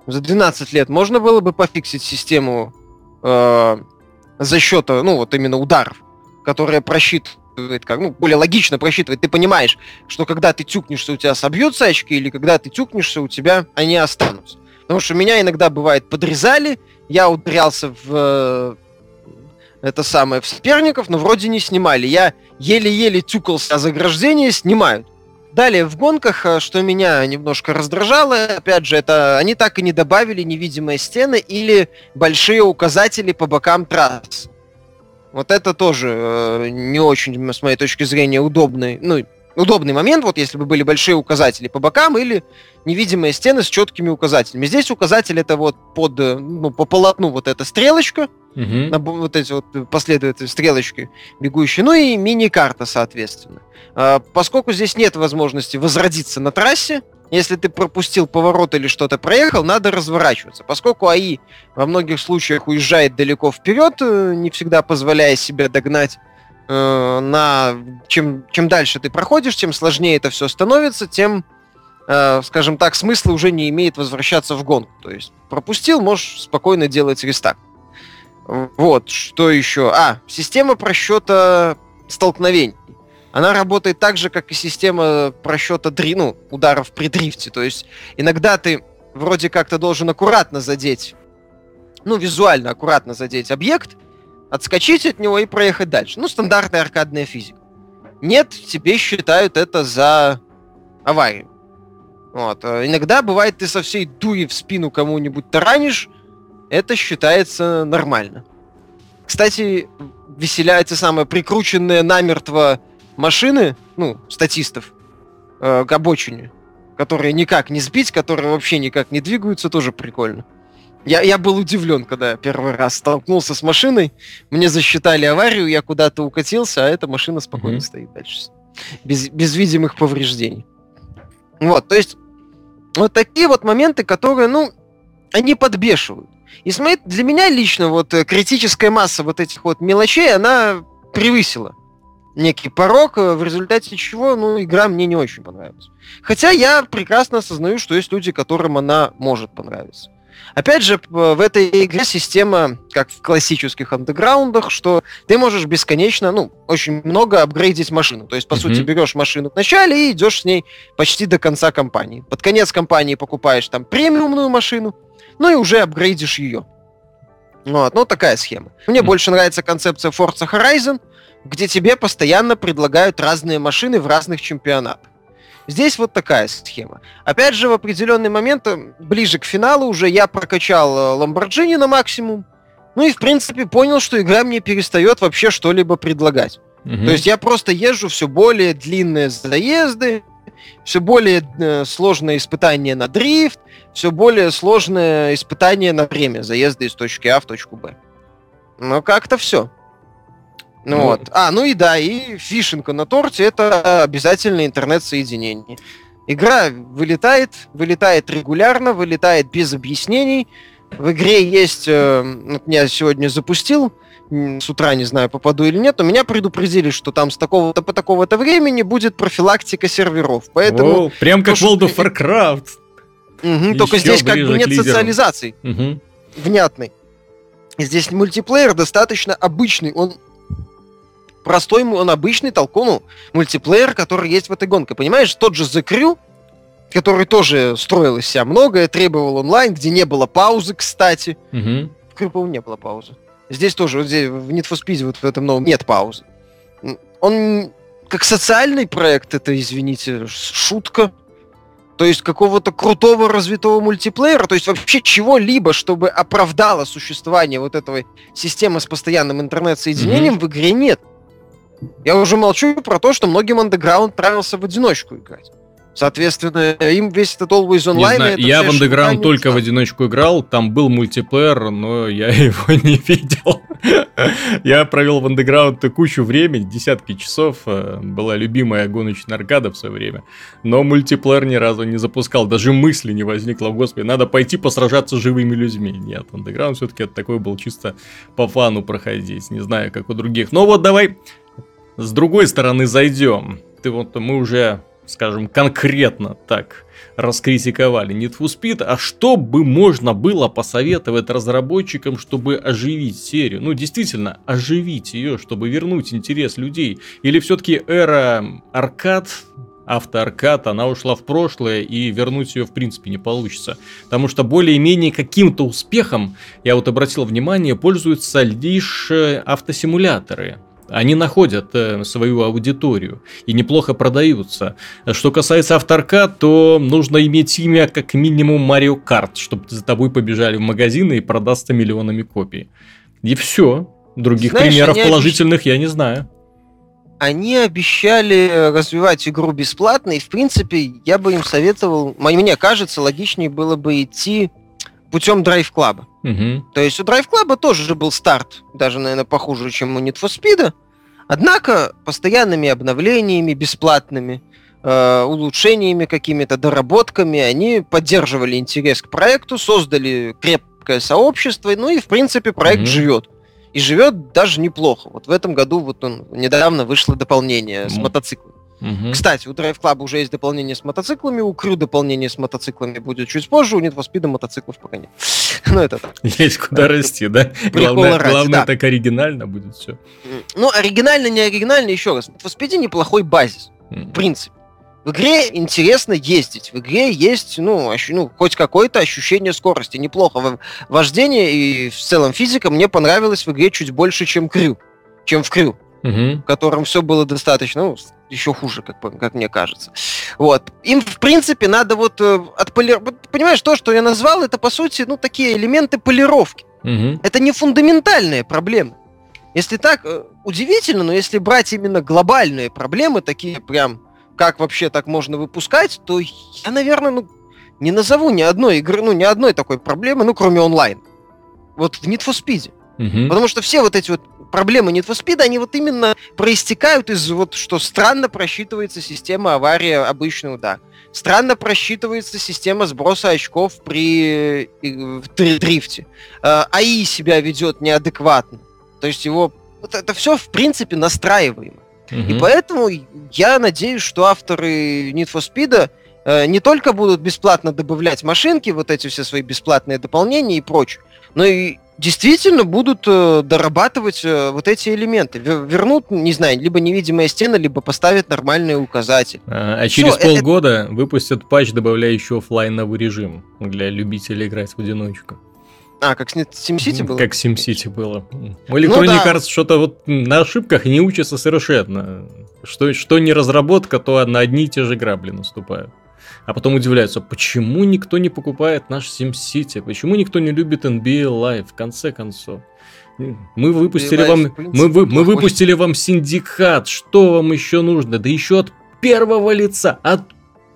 за 12 лет можно было бы пофиксить систему э, за счет, ну вот именно ударов, которая просчитывает как, ну, более логично просчитывает. Ты понимаешь, что когда ты тюкнешься, у тебя собьются очки, или когда ты тюкнешься, у тебя они останутся. Потому что меня иногда бывает подрезали, я ударялся в э, это самое в соперников, но вроде не снимали. Я еле-еле тюкался, а заграждение снимают. Далее в гонках, э, что меня немножко раздражало, опять же, это они так и не добавили невидимые стены или большие указатели по бокам трасс. Вот это тоже э, не очень, с моей точки зрения, удобный, ну, удобный момент, вот если бы были большие указатели по бокам или невидимые стены с четкими указателями. Здесь указатель это вот под, э, ну, по полотну вот эта стрелочка, угу. на, вот эти вот последовательные стрелочки бегущие, ну и мини-карта, соответственно. А, поскольку здесь нет возможности возродиться на трассе, если ты пропустил поворот или что-то проехал, надо разворачиваться. Поскольку АИ во многих случаях уезжает далеко вперед, э, не всегда позволяя себя догнать, э, на чем, чем дальше ты проходишь, тем сложнее это все становится, тем, э, скажем так, смысла уже не имеет возвращаться в гонку. То есть пропустил, можешь спокойно делать рестарт. Вот, что еще? А, система просчета столкновений она работает так же, как и система просчета дри, ну, ударов при дрифте. То есть иногда ты вроде как-то должен аккуратно задеть, ну, визуально аккуратно задеть объект, отскочить от него и проехать дальше. Ну, стандартная аркадная физика. Нет, тебе считают это за аварию. Вот. А иногда бывает, ты со всей дури в спину кому-нибудь таранишь, это считается нормально. Кстати, веселяется самое прикрученное намертво машины, ну, статистов, э, к обочине, которые никак не сбить, которые вообще никак не двигаются, тоже прикольно. Я, я был удивлен, когда первый раз столкнулся с машиной, мне засчитали аварию, я куда-то укатился, а эта машина спокойно mm-hmm. стоит дальше. Без, без видимых повреждений. Вот, то есть, вот такие вот моменты, которые, ну, они подбешивают. И смотри, для меня лично вот э, критическая масса вот этих вот мелочей, она превысила некий порог, э, в результате чего, ну, игра мне не очень понравилась. Хотя я прекрасно осознаю, что есть люди, которым она может понравиться. Опять же, в этой игре система, как в классических андеграундах, что ты можешь бесконечно, ну, очень много апгрейдить машину. То есть, по mm-hmm. сути, берешь машину в начале и идешь с ней почти до конца кампании. Под конец кампании покупаешь там премиумную машину, ну и уже апгрейдишь ее. Вот, ну такая схема. Мне mm-hmm. больше нравится концепция Forza Horizon, где тебе постоянно предлагают разные машины в разных чемпионатах. Здесь вот такая схема. Опять же, в определенный момент, э, ближе к финалу, уже я прокачал Ламборджини на максимум. Ну и, в принципе, понял, что игра мне перестает вообще что-либо предлагать. Угу. То есть я просто езжу все более длинные заезды, все более э, сложное испытание на дрифт, все более сложное испытание на время заезда из точки А в точку Б. Но как-то все. Ну, ну вот. А, ну и да, и фишинка на торте это обязательно интернет-соединение. Игра вылетает, вылетает регулярно, вылетает без объяснений. В игре есть, э, вот я сегодня запустил, с утра не знаю, попаду или нет, но меня предупредили, что там с такого-то по такого-то времени будет профилактика серверов. Поэтому... О, прям как World of Warcraft. Угу, только здесь как бы нет социализации. Угу. Внятной. Здесь мультиплеер достаточно обычный, он простой, он обычный толкун, мультиплеер, который есть в этой гонке. Понимаешь, тот же The Crew, который тоже строил из себя многое, требовал онлайн, где не было паузы, кстати. Угу. В Crew, не было паузы. Здесь тоже, вот здесь, в Need for Speed, вот в этом новом, нет паузы. Он как социальный проект, это, извините, шутка. То есть какого-то крутого развитого мультиплеера, то есть вообще чего-либо, чтобы оправдало существование вот этого системы с постоянным интернет-соединением mm-hmm. в игре нет. Я уже молчу про то, что многим Underground нравился в одиночку играть. Соответственно, им весь этот Always Online... Не знаю, это я в Underground только в одиночку играл, там был мультиплеер, но я его не видел. я провел в Underground кучу времени, десятки часов, э, была любимая гоночная аркада в свое время, но мультиплеер ни разу не запускал, даже мысли не возникло, в господи, надо пойти посражаться с живыми людьми. Нет, Underground все-таки такой был чисто по фану проходить, не знаю, как у других. Но вот давай с другой стороны зайдем. Ты вот мы уже скажем, конкретно так раскритиковали Need for Speed, а что бы можно было посоветовать разработчикам, чтобы оживить серию? Ну, действительно, оживить ее, чтобы вернуть интерес людей. Или все-таки эра аркад автоаркад, она ушла в прошлое, и вернуть ее в принципе не получится. Потому что более-менее каким-то успехом, я вот обратил внимание, пользуются лишь э, автосимуляторы. Они находят э, свою аудиторию и неплохо продаются. Что касается авторкад, то нужно иметь имя как минимум Марио Карт, чтобы за тобой побежали в магазины и продастся миллионами копий. И все. Других Знаешь, примеров положительных обещ... я не знаю. Они обещали развивать игру бесплатно, и в принципе я бы им советовал, мне кажется, логичнее было бы идти путем Club. Угу. То есть у Drive Club тоже же был старт, даже, наверное, похуже, чем у Need for Speed. Однако постоянными обновлениями, бесплатными, э, улучшениями какими-то, доработками они поддерживали интерес к проекту, создали крепкое сообщество, ну и, в принципе, проект mm живет. И живет даже неплохо. Вот в этом году вот он недавно вышло дополнение mm с мотоциклом. Угу. Кстати, у Drive Club уже есть дополнение с мотоциклами, у Крю дополнение с мотоциклами будет чуть позже, у Need for Speed мотоциклов пока нет. Ну, это так. Есть куда расти, да? Главное, главное так оригинально будет все. Ну, оригинально, не оригинально, еще раз. В Speed неплохой базис, в принципе. В игре интересно ездить. В игре есть, ну, ощ- ну хоть какое-то ощущение скорости. Неплохо. Вождение и в целом физика мне понравилось в игре чуть больше, чем Крю. Чем в Крю. Угу. В котором все было достаточно, ну, еще хуже, как, как мне кажется. Вот. Им, в принципе, надо вот э, отполировать... Понимаешь, то, что я назвал, это, по сути, ну, такие элементы полировки. Угу. Это не фундаментальные проблемы. Если так, э, удивительно, но если брать именно глобальные проблемы, такие прям, как вообще так можно выпускать, то я, наверное, ну, не назову ни одной игры, ну, ни одной такой проблемы, ну, кроме онлайн. Вот в Need for Speed. Угу. Потому что все вот эти вот проблемы Need for Speed, они вот именно проистекают из вот, что странно просчитывается система аварии обычный удар. Странно просчитывается система сброса очков при э, дрифте. Э, АИ себя ведет неадекватно. То есть его... Вот это все, в принципе, настраиваемо. Угу. И поэтому я надеюсь, что авторы Need for Speed э, не только будут бесплатно добавлять машинки, вот эти все свои бесплатные дополнения и прочее, но и действительно будут э, дорабатывать э, вот эти элементы. Вернут, не знаю, либо невидимая стена, либо поставят нормальный указатель. А, а через Всё, полгода это... выпустят патч, добавляющий офлайновый режим для любителей играть в одиночку. А, как с SimCity было? Как SimCity было. У Electronic ну, да. Arts что-то вот на ошибках не учатся совершенно. Что, что не разработка, то на одни и те же грабли наступают а потом удивляются, почему никто не покупает наш SimCity, почему никто не любит NBA Live, в конце концов. Мы выпустили вам, мы, вы, мы выпустили вам синдикат, что вам еще нужно? Да еще от первого лица, от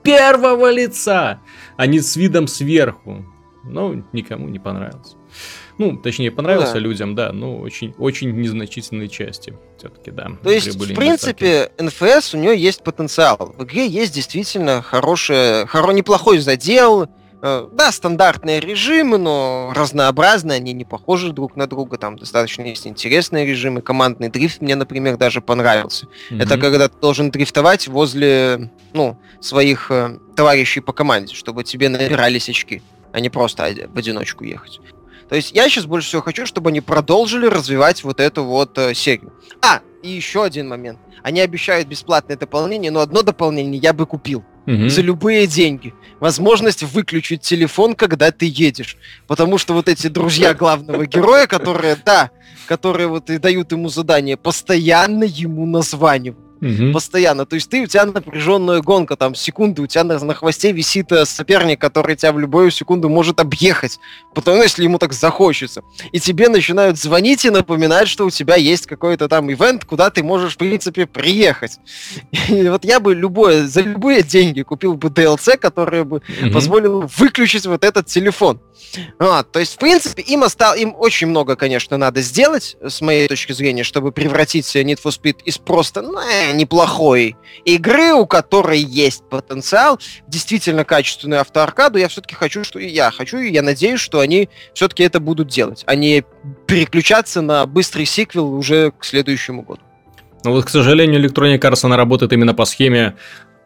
первого лица, а не с видом сверху. Но никому не понравилось. Ну, точнее, понравился да. людям, да, но очень, очень незначительной части все-таки, да. То есть, в принципе, НФС у нее есть потенциал. В игре есть действительно хороший, хоро, неплохой задел, э, да, стандартные режимы, но разнообразные, они не похожи друг на друга, там достаточно есть интересные режимы. Командный дрифт мне, например, даже понравился. Mm-hmm. Это когда ты должен дрифтовать возле, ну, своих э, товарищей по команде, чтобы тебе набирались очки, а не просто в одиночку ехать. То есть я сейчас больше всего хочу, чтобы они продолжили развивать вот эту вот э, серию. А, и еще один момент. Они обещают бесплатное дополнение, но одно дополнение я бы купил. Угу. За любые деньги. Возможность выключить телефон, когда ты едешь. Потому что вот эти друзья главного героя, которые, да, которые вот и дают ему задание, постоянно ему названивают угу. постоянно. То есть ты, у тебя напряженная гонка, там секунды, у тебя на, на хвосте висит э, соперник, который тебя в любую секунду может объехать, потому если ему так захочется. И тебе начинают звонить и напоминать, что у тебя есть какой-то там ивент, куда ты можешь, в принципе, приехать. И вот я бы любое, за любые деньги купил бы DLC, который бы угу. позволил выключить вот этот телефон. А, то есть, в принципе, им, остал, им очень много, конечно, надо сделать, с моей точки зрения, чтобы превратить Need for Speed из просто ну, э, неплохой игры, у которой есть потенциал, действительно качественную автоаркаду. Я все-таки хочу, что я хочу, и я надеюсь, что они все-таки это будут делать, а не переключаться на быстрый сиквел уже к следующему году. Ну вот, к сожалению, Electronic Arts, она работает именно по схеме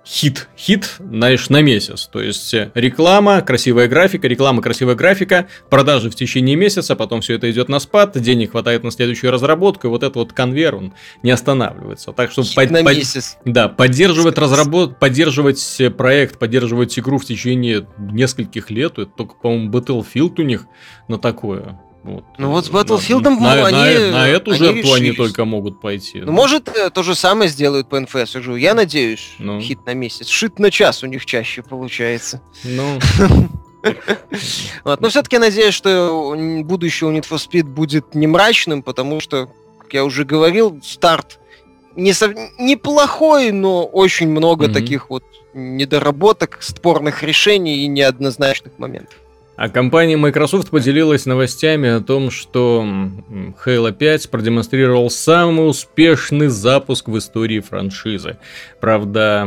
хит, хит, знаешь, на месяц. То есть э, реклама, красивая графика, реклама, красивая графика, продажи в течение месяца, потом все это идет на спад, денег хватает на следующую разработку, и вот этот вот конвейер, он не останавливается. Так что под, на под, месяц. Да, поддерживать разработ, поддерживать э, проект, поддерживать игру в течение нескольких лет, это только, по-моему, Battlefield у них на такое. Вот. Ну вот с Battlefield на, ну, они... На, на эту они жертву решились. они только могут пойти. Ну, может, э, то же самое сделают по НФС уже. Я надеюсь, ну. хит на месяц. Шит на час у них чаще получается. Ну... вот. Но все-таки надеюсь, что будущее у Need for Speed будет не мрачным, потому что, как я уже говорил, старт не со... неплохой, но очень много mm-hmm. таких вот недоработок, спорных решений и неоднозначных моментов. А компания Microsoft поделилась новостями о том, что Halo 5 продемонстрировал самый успешный запуск в истории франшизы. Правда,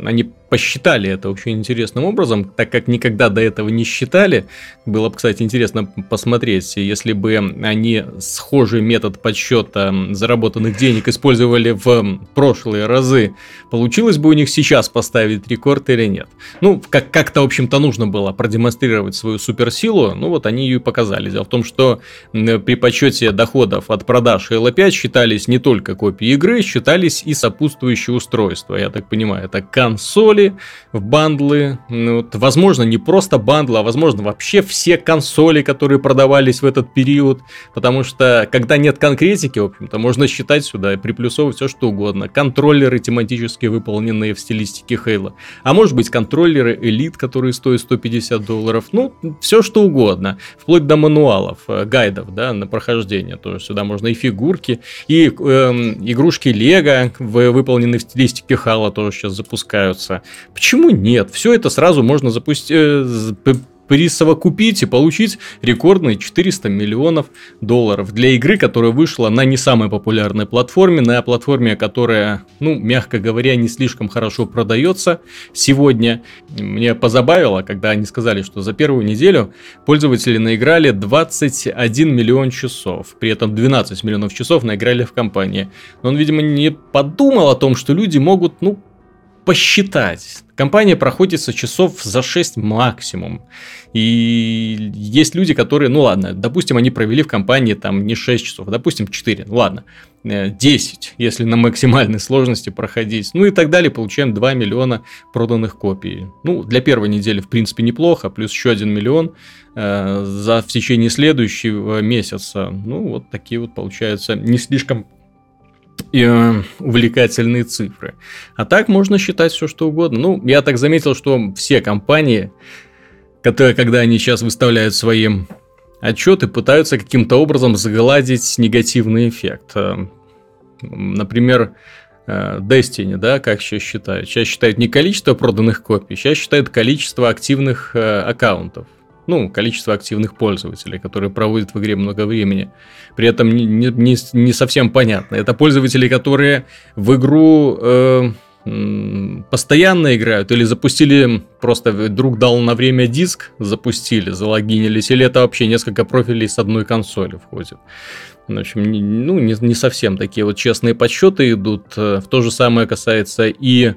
они посчитали это очень интересным образом, так как никогда до этого не считали. Было бы, кстати, интересно посмотреть, если бы они схожий метод подсчета заработанных денег использовали в прошлые разы, получилось бы у них сейчас поставить рекорд или нет. Ну, как- как-то, в общем-то, нужно было продемонстрировать свою суперсилу, ну вот они ее и показали. Дело в том, что при подсчете доходов от продаж Halo 5 считались не только копии игры, считались и сопутствующие устройства. Я так понимаю, это консоль, консоли, в бандлы. Ну, вот, возможно, не просто бандлы, а возможно вообще все консоли, которые продавались в этот период. Потому что, когда нет конкретики, в общем-то, можно считать сюда и приплюсовывать все, что угодно. Контроллеры тематически выполненные в стилистике Хейла. А может быть, контроллеры Elite, которые стоят 150 долларов. Ну, все что угодно. Вплоть до мануалов, э, гайдов, да, на прохождение. Тоже сюда можно и фигурки, и э, игрушки Лего, выполненные в стилистике Хала, тоже сейчас запускаются. Почему нет? Все это сразу можно запустить, э, присовокупить и получить рекордные 400 миллионов долларов для игры, которая вышла на не самой популярной платформе, на платформе, которая, ну, мягко говоря, не слишком хорошо продается сегодня. Мне позабавило, когда они сказали, что за первую неделю пользователи наиграли 21 миллион часов, при этом 12 миллионов часов наиграли в компании. Но он, видимо, не подумал о том, что люди могут, ну, посчитать. Компания проходится часов за 6 максимум. И есть люди, которые, ну ладно, допустим, они провели в компании там не 6 часов, а, допустим, 4, ну ладно, 10, э, если на максимальной сложности проходить. Ну и так далее, получаем 2 миллиона проданных копий. Ну, для первой недели, в принципе, неплохо, плюс еще 1 миллион э, за в течение следующего месяца. Ну, вот такие вот, получаются, не слишком э, увлекательные цифры. А так можно считать все что угодно. Ну, я так заметил, что все компании, которые, когда они сейчас выставляют свои отчеты, пытаются каким-то образом загладить негативный эффект. Э, например, э, Destiny, да, как сейчас считают? Сейчас считают не количество проданных копий, сейчас считают количество активных э, аккаунтов ну, количество активных пользователей, которые проводят в игре много времени. При этом не, не, не совсем понятно. Это пользователи, которые в игру э, постоянно играют или запустили, просто друг дал на время диск, запустили, залогинились, или это вообще несколько профилей с одной консоли входит. В общем, не, ну, не, не совсем такие вот честные подсчеты идут. Э, то же самое касается и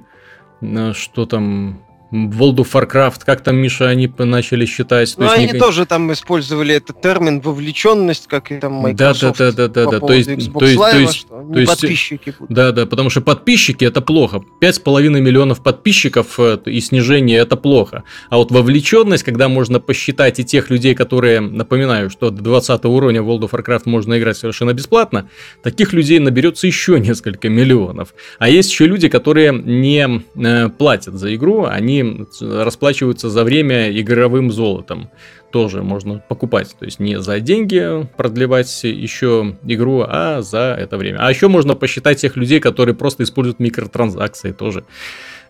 э, что там World of Warcraft, как там, Миша, они начали считать? Ну, они не... тоже там использовали этот термин вовлеченность, как и там Microsoft. Да, да, да, да, да. То есть, Xbox то есть, Live, то есть, то есть, подписчики будут. Да, да, потому что подписчики это плохо. 5,5 миллионов подписчиков э, и снижение это плохо. А вот вовлеченность, когда можно посчитать и тех людей, которые, напоминаю, что до 20 уровня World of Warcraft можно играть совершенно бесплатно, таких людей наберется еще несколько миллионов. А есть еще люди, которые не э, платят за игру, они расплачиваются за время игровым золотом. Тоже можно покупать. То есть не за деньги продлевать еще игру, а за это время. А еще можно посчитать тех людей, которые просто используют микротранзакции тоже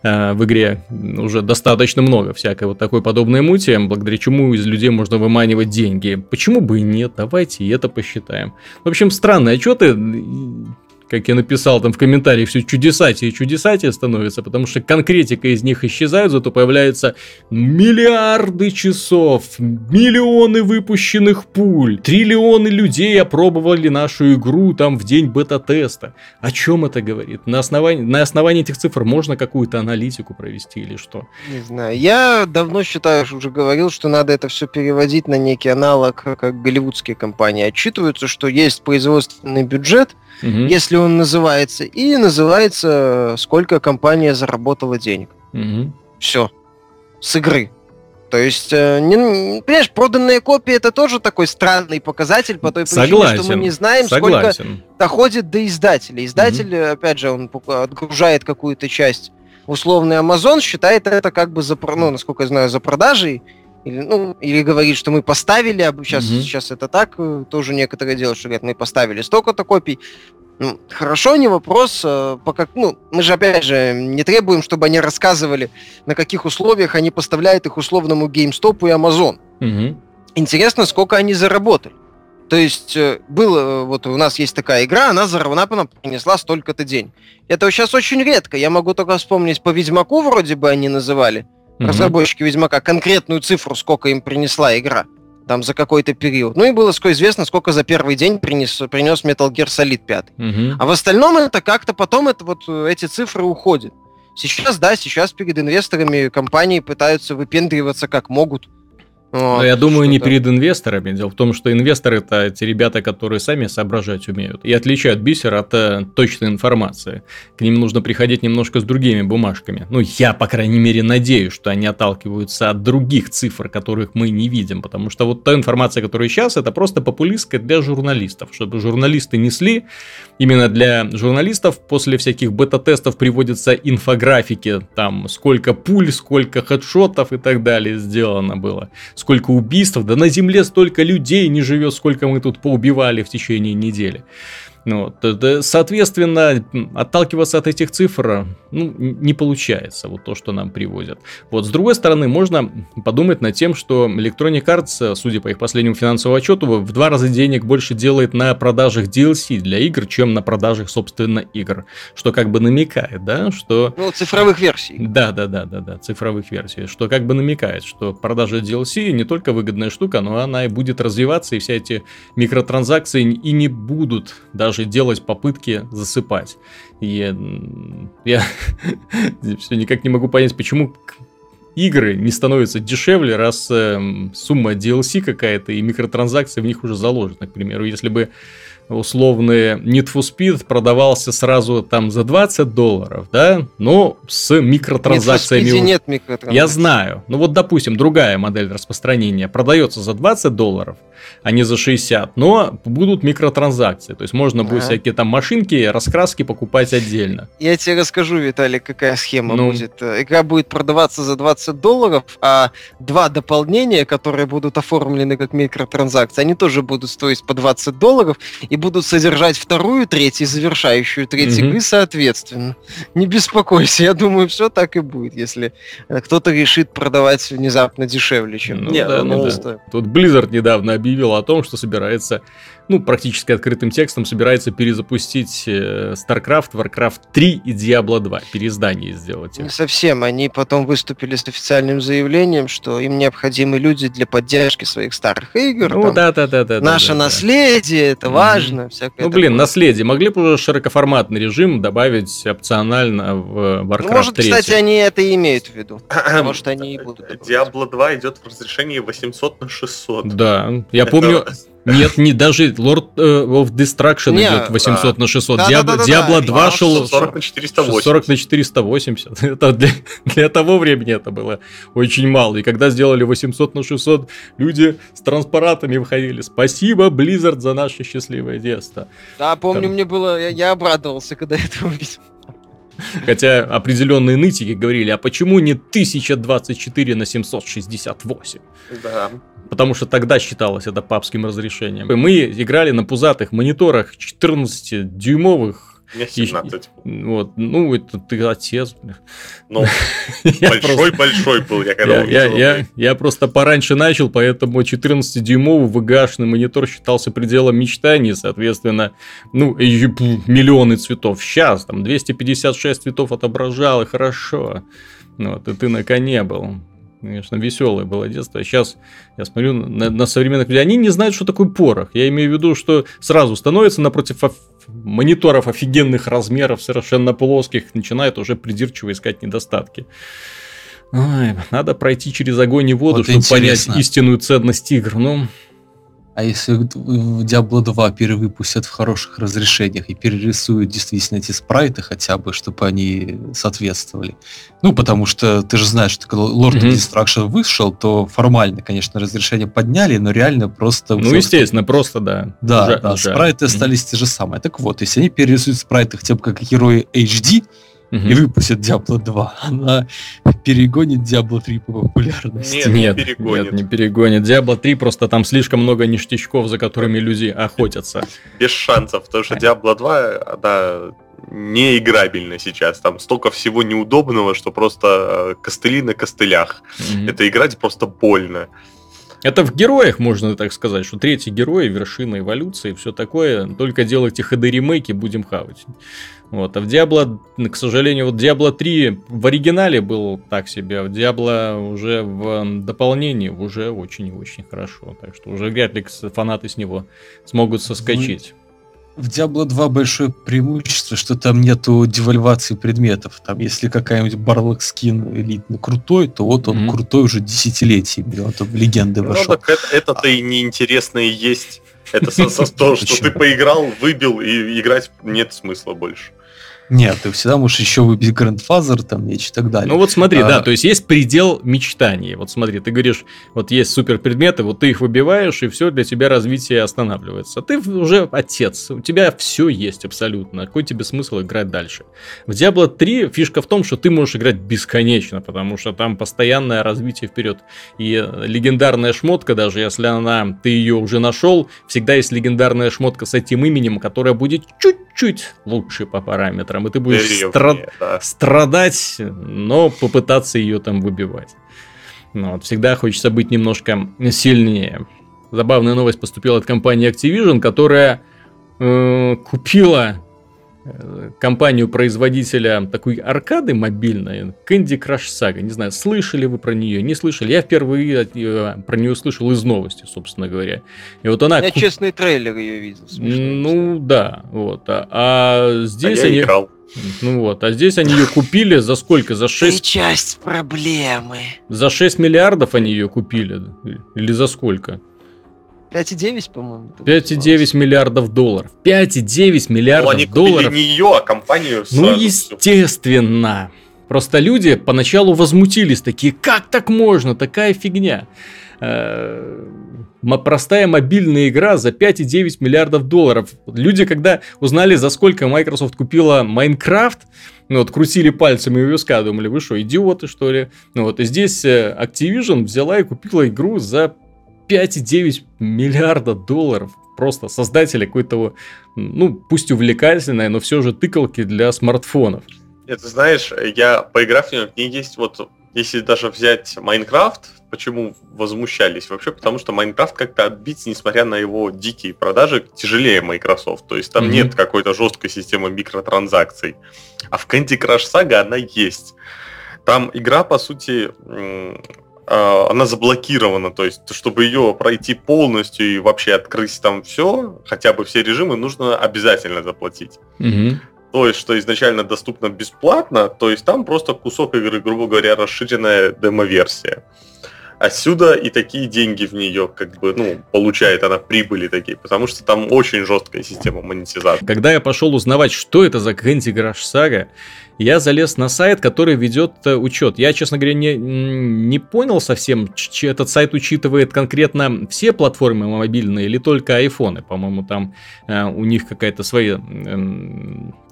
э, в игре уже достаточно много всякой вот такой подобной мути, благодаря чему из людей можно выманивать деньги. Почему бы и нет? Давайте и это посчитаем. В общем, странные отчеты как я написал там в комментариях, все чудесатее и чудесатее становится, потому что конкретика из них исчезает, зато появляются миллиарды часов, миллионы выпущенных пуль, триллионы людей опробовали нашу игру там в день бета-теста. О чем это говорит? На основании, на основании этих цифр можно какую-то аналитику провести или что? Не знаю. Я давно считаю, уже говорил, что надо это все переводить на некий аналог, как голливудские компании отчитываются, что есть производственный бюджет, угу. если он называется, и называется, сколько компания заработала денег. Угу. Все. С игры. То есть, э, не, понимаешь, проданные копии это тоже такой странный показатель по той причине, Согласен. что мы не знаем, Согласен. сколько доходит до издателя. Издатель, угу. опять же, он отгружает какую-то часть. Условный Amazon считает это как бы за, ну, насколько я знаю, за продажей. Или, ну, или говорит, что мы поставили, а сейчас, угу. сейчас это так, э, тоже некоторые делают, что говорят, мы поставили столько-то копий. Ну, хорошо, не вопрос. Э, по как, ну, мы же, опять же, не требуем, чтобы они рассказывали, на каких условиях они поставляют их условному GameStop и Amazon. Угу. Интересно, сколько они заработали. То есть, э, было, вот у нас есть такая игра, она, она принесла столько-то день. Это сейчас очень редко. Я могу только вспомнить по Ведьмаку вроде бы они называли, угу. разработчики Ведьмака, конкретную цифру, сколько им принесла игра там за какой-то период. Ну и было известно, сколько за первый день принес, принес Metal Gear Solid 5. Угу. А в остальном это как-то потом это вот э, эти цифры уходят. Сейчас, да, сейчас перед инвесторами компании пытаются выпендриваться как могут. Но я думаю, не перед инвесторами. Дело в том, что инвесторы это те ребята, которые сами соображать умеют и отличают бисер от э, точной информации. К ним нужно приходить немножко с другими бумажками. Ну, я, по крайней мере, надеюсь, что они отталкиваются от других цифр, которых мы не видим. Потому что вот та информация, которая сейчас, это просто популистская для журналистов. Чтобы журналисты несли, именно для журналистов после всяких бета-тестов приводятся инфографики, там, сколько пуль, сколько хедшотов и так далее сделано было сколько убийств, да на Земле столько людей не живет, сколько мы тут поубивали в течение недели. Ну, вот, соответственно, отталкиваться от этих цифр ну, не получается, вот то, что нам привозят. Вот, с другой стороны, можно подумать над тем, что Electronic Arts, судя по их последнему финансовому отчету, в два раза денег больше делает на продажах DLC для игр, чем на продажах, собственно, игр. Что как бы намекает, да, что... Ну, цифровых версий. Да, да, да, да, да, цифровых версий. Что как бы намекает, что продажа DLC не только выгодная штука, но она и будет развиваться, и все эти микротранзакции и не будут даже даже делать попытки засыпать. И я все никак не могу понять, почему игры не становятся дешевле, раз э, сумма DLC какая-то и микротранзакции в них уже заложены. К примеру, если бы условный Need for Speed продавался сразу там за 20 долларов, да, но с микротранзакциями. Speed нет микротранзакций. Я знаю. Ну вот, допустим, другая модель распространения продается за 20 долларов, а не за 60, но будут микротранзакции. То есть можно будет всякие там машинки, раскраски покупать отдельно. Я тебе расскажу, Виталий, какая схема ну... будет. Игра будет продаваться за 20 долларов, а два дополнения, которые будут оформлены как микротранзакции, они тоже будут стоить по 20 долларов и будут содержать вторую, третью, завершающую третью игры соответственно. Не беспокойся, я думаю, все так и будет, если кто-то решит продавать внезапно дешевле, чем... Ну, Нет, да, ну, да. Тут Blizzard недавно объявил о том, что собирается ну, практически открытым текстом собирается перезапустить э, StarCraft, Warcraft 3 и Diablo 2, переиздание сделать. Не совсем, они потом выступили с официальным заявлением, что им необходимы люди для поддержки своих старых игр. Ну, да-да-да. Наше да, наследие, да. это важно. Mm-hmm. Всякое ну, блин, такое. наследие. Могли бы уже широкоформатный режим добавить опционально в Warcraft ну, может, 3. кстати, они это и имеют в виду. Может, они и будут. Diablo 2 идет в разрешении 800 на 600. Да, я помню... Нет, не даже Lord uh, of Destruction не, идет 800 а, на 600. Да, Diablo, да, да, Diablo 2 шел 40 на 480. 40 на 480. Это для, для того времени это было очень мало. И когда сделали 800 на 600, люди с транспаратами выходили. Спасибо, Blizzard, за наше счастливое детство. Да, помню, Там... мне было... Я, я обрадовался, когда это увидел. Хотя определенные нытики говорили, а почему не 1024 на 768? Да. Потому что тогда считалось это папским разрешением. Мы играли на пузатых мониторах 14-дюймовых Мне 17. И, вот, ну, это ты отец. Ну, большой-большой был, я когда я, я, я просто пораньше начал, поэтому 14-дюймовый VGA-шный монитор считался пределом мечтаний, соответственно, ну, миллионы цветов. Сейчас там 256 цветов отображал, и хорошо. Вот, и ты на коне был. Конечно, веселое было детство. Сейчас я смотрю на, на современных людей. Они не знают, что такое порох. Я имею в виду, что сразу становится напротив мониторов офигенных размеров, совершенно плоских, начинает уже придирчиво искать недостатки. Ой, надо пройти через огонь и воду, вот чтобы интересно. понять истинную ценность игр. Ну, а если Diablo 2 перевыпустят в хороших разрешениях и перерисуют действительно эти спрайты хотя бы, чтобы они соответствовали. Ну, потому что ты же знаешь, что когда Lord mm-hmm. of Destruction вышел, то формально, конечно, разрешение подняли, но реально просто... Ну, естественно, просто, да. Да, Жа- да, спрайты mm-hmm. остались те же самые. Так вот, если они перерисуют спрайты хотя бы как герои HD, угу. и выпустят Diablo 2, она перегонит Diablo 3 по популярности. Нет, нет, не перегонит. Нет, не перегонит. Diablo 3 просто там слишком много ништячков, за которыми люди охотятся. Без шансов, потому что Diablo 2, она не играбельна сейчас. Там столько всего неудобного, что просто э, костыли на костылях. mm Это играть просто больно. Это в героях можно так сказать, что третий герой, вершина эволюции, все такое. Только делайте HD-ремейки, будем хавать. Вот. А в Diablo, к сожалению, вот Diablo 3 в оригинале был так себе, а в Diablo уже в дополнении уже очень и очень хорошо. Так что уже вряд ли фанаты с него смогут соскочить. В Diablo 2 большое преимущество, что там нету девальвации предметов. Там, если какая-нибудь барлок скин элитный крутой, то вот он mm-hmm. крутой уже десятилетиями. Он в легенды ну, вошел. Ну, так это, это-то и неинтересно и есть. Это то, что ты поиграл, выбил, и играть нет смысла больше. Нет, ты всегда можешь еще выбить Grandfather, там, меч и так далее. Ну вот смотри, а... да, то есть есть предел мечтаний. Вот смотри, ты говоришь, вот есть супер предметы, вот ты их выбиваешь, и все, для тебя развитие останавливается. Ты уже отец, у тебя все есть абсолютно. Какой тебе смысл играть дальше? В Diablo 3 фишка в том, что ты можешь играть бесконечно, потому что там постоянное развитие вперед. И легендарная шмотка, даже если она, ты ее уже нашел, всегда есть легендарная шмотка с этим именем, которая будет чуть-чуть лучше по параметрам там, и ты будешь стра- да. страдать, но попытаться ее там выбивать. Ну, вот, всегда хочется быть немножко сильнее. Забавная новость поступила от компании Activision, которая э, купила компанию-производителя такой аркады мобильной, Candy Crush Saga. Не знаю, слышали вы про нее, не слышали. Я впервые про нее услышал из новости, собственно говоря. И вот она... Я честный трейлер ее видел. Ну, да, вот. А, а здесь а они... играл. Ну вот, а здесь они ее купили за сколько? За 6... Ты часть проблемы. За 6 миллиардов они ее купили? Или за сколько? 5,9, по-моему. 5,9 миллиардов долларов. 5,9 миллиардов ну, они долларов. не ее, а компанию Ну, естественно. Просто люди поначалу возмутились, такие, как так можно, такая фигня. Э, простая мобильная игра за 5,9 миллиардов долларов. Люди, когда узнали, за сколько Microsoft купила Майнкрафт, ну вот, крутили пальцами у виска, думали, вы что, идиоты, что ли? Ну вот, и здесь э, Activision взяла и купила игру за 5,9 миллиарда долларов. Просто создатели какой-то, ну, пусть увлекательной, но все же тыкалки для смартфонов. Это знаешь, я поиграв в нее, в ней есть вот, если даже взять Майнкрафт, почему возмущались вообще? Потому что Майнкрафт как-то отбить, несмотря на его дикие продажи, тяжелее Microsoft. То есть там mm-hmm. нет какой-то жесткой системы микротранзакций. А в Candy Crush Saga она есть. Там игра, по сути, она заблокирована, то есть, чтобы ее пройти полностью и вообще открыть там все, хотя бы все режимы, нужно обязательно заплатить. Угу. То есть, что изначально доступно бесплатно, то есть там просто кусок игры, грубо говоря, расширенная демо-версия. Отсюда и такие деньги в нее, как бы, ну, получает она прибыли такие, потому что там очень жесткая система монетизации. Когда я пошел узнавать, что это за Candy Crush Saga, я залез на сайт, который ведет э, учет. Я, честно говоря, не, не понял совсем, этот сайт учитывает конкретно все платформы мобильные или только айфоны. По-моему, там э, у них какая-то свои э,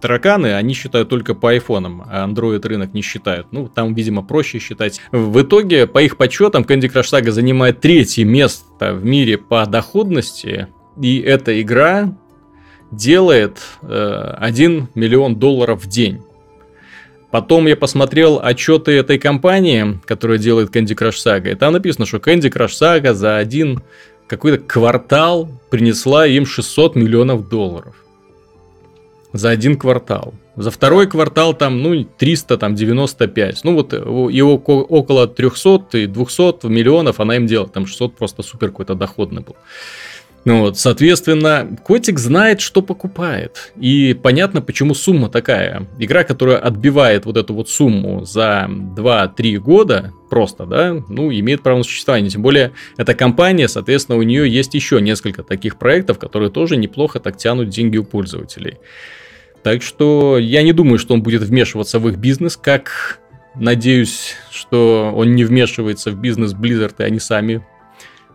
тараканы, они считают только по айфонам, а Android рынок не считают. Ну, там, видимо, проще считать. В итоге, по их подсчетам, Candy Crush Saga занимает третье место в мире по доходности. И эта игра делает э, 1 миллион долларов в день. Потом я посмотрел отчеты этой компании, которая делает Candy Crush Saga. И там написано, что Candy Crush Saga за один какой-то квартал принесла им 600 миллионов долларов. За один квартал. За второй квартал там, ну, 300, там, 95. Ну, вот его около 300 и 200 миллионов она им делала. Там 600 просто супер какой-то доходный был. Ну вот, соответственно, котик знает, что покупает. И понятно, почему сумма такая. Игра, которая отбивает вот эту вот сумму за 2-3 года, просто, да, ну, имеет право на существование. Тем более, эта компания, соответственно, у нее есть еще несколько таких проектов, которые тоже неплохо так тянут деньги у пользователей. Так что я не думаю, что он будет вмешиваться в их бизнес, как надеюсь, что он не вмешивается в бизнес Blizzard, и они сами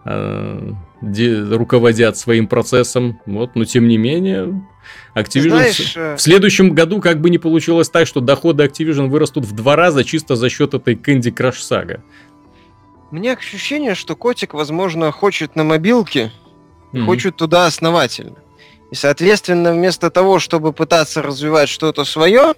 руководят своим процессом. Вот, но тем не менее, Activision Знаешь, в следующем году как бы не получилось так, что доходы Activision вырастут в два раза чисто за счет этой Candy Crush сага. Меня ощущение, что котик, возможно, хочет на мобилке, mm-hmm. хочет туда основательно. И, соответственно, вместо того, чтобы пытаться развивать что-то свое,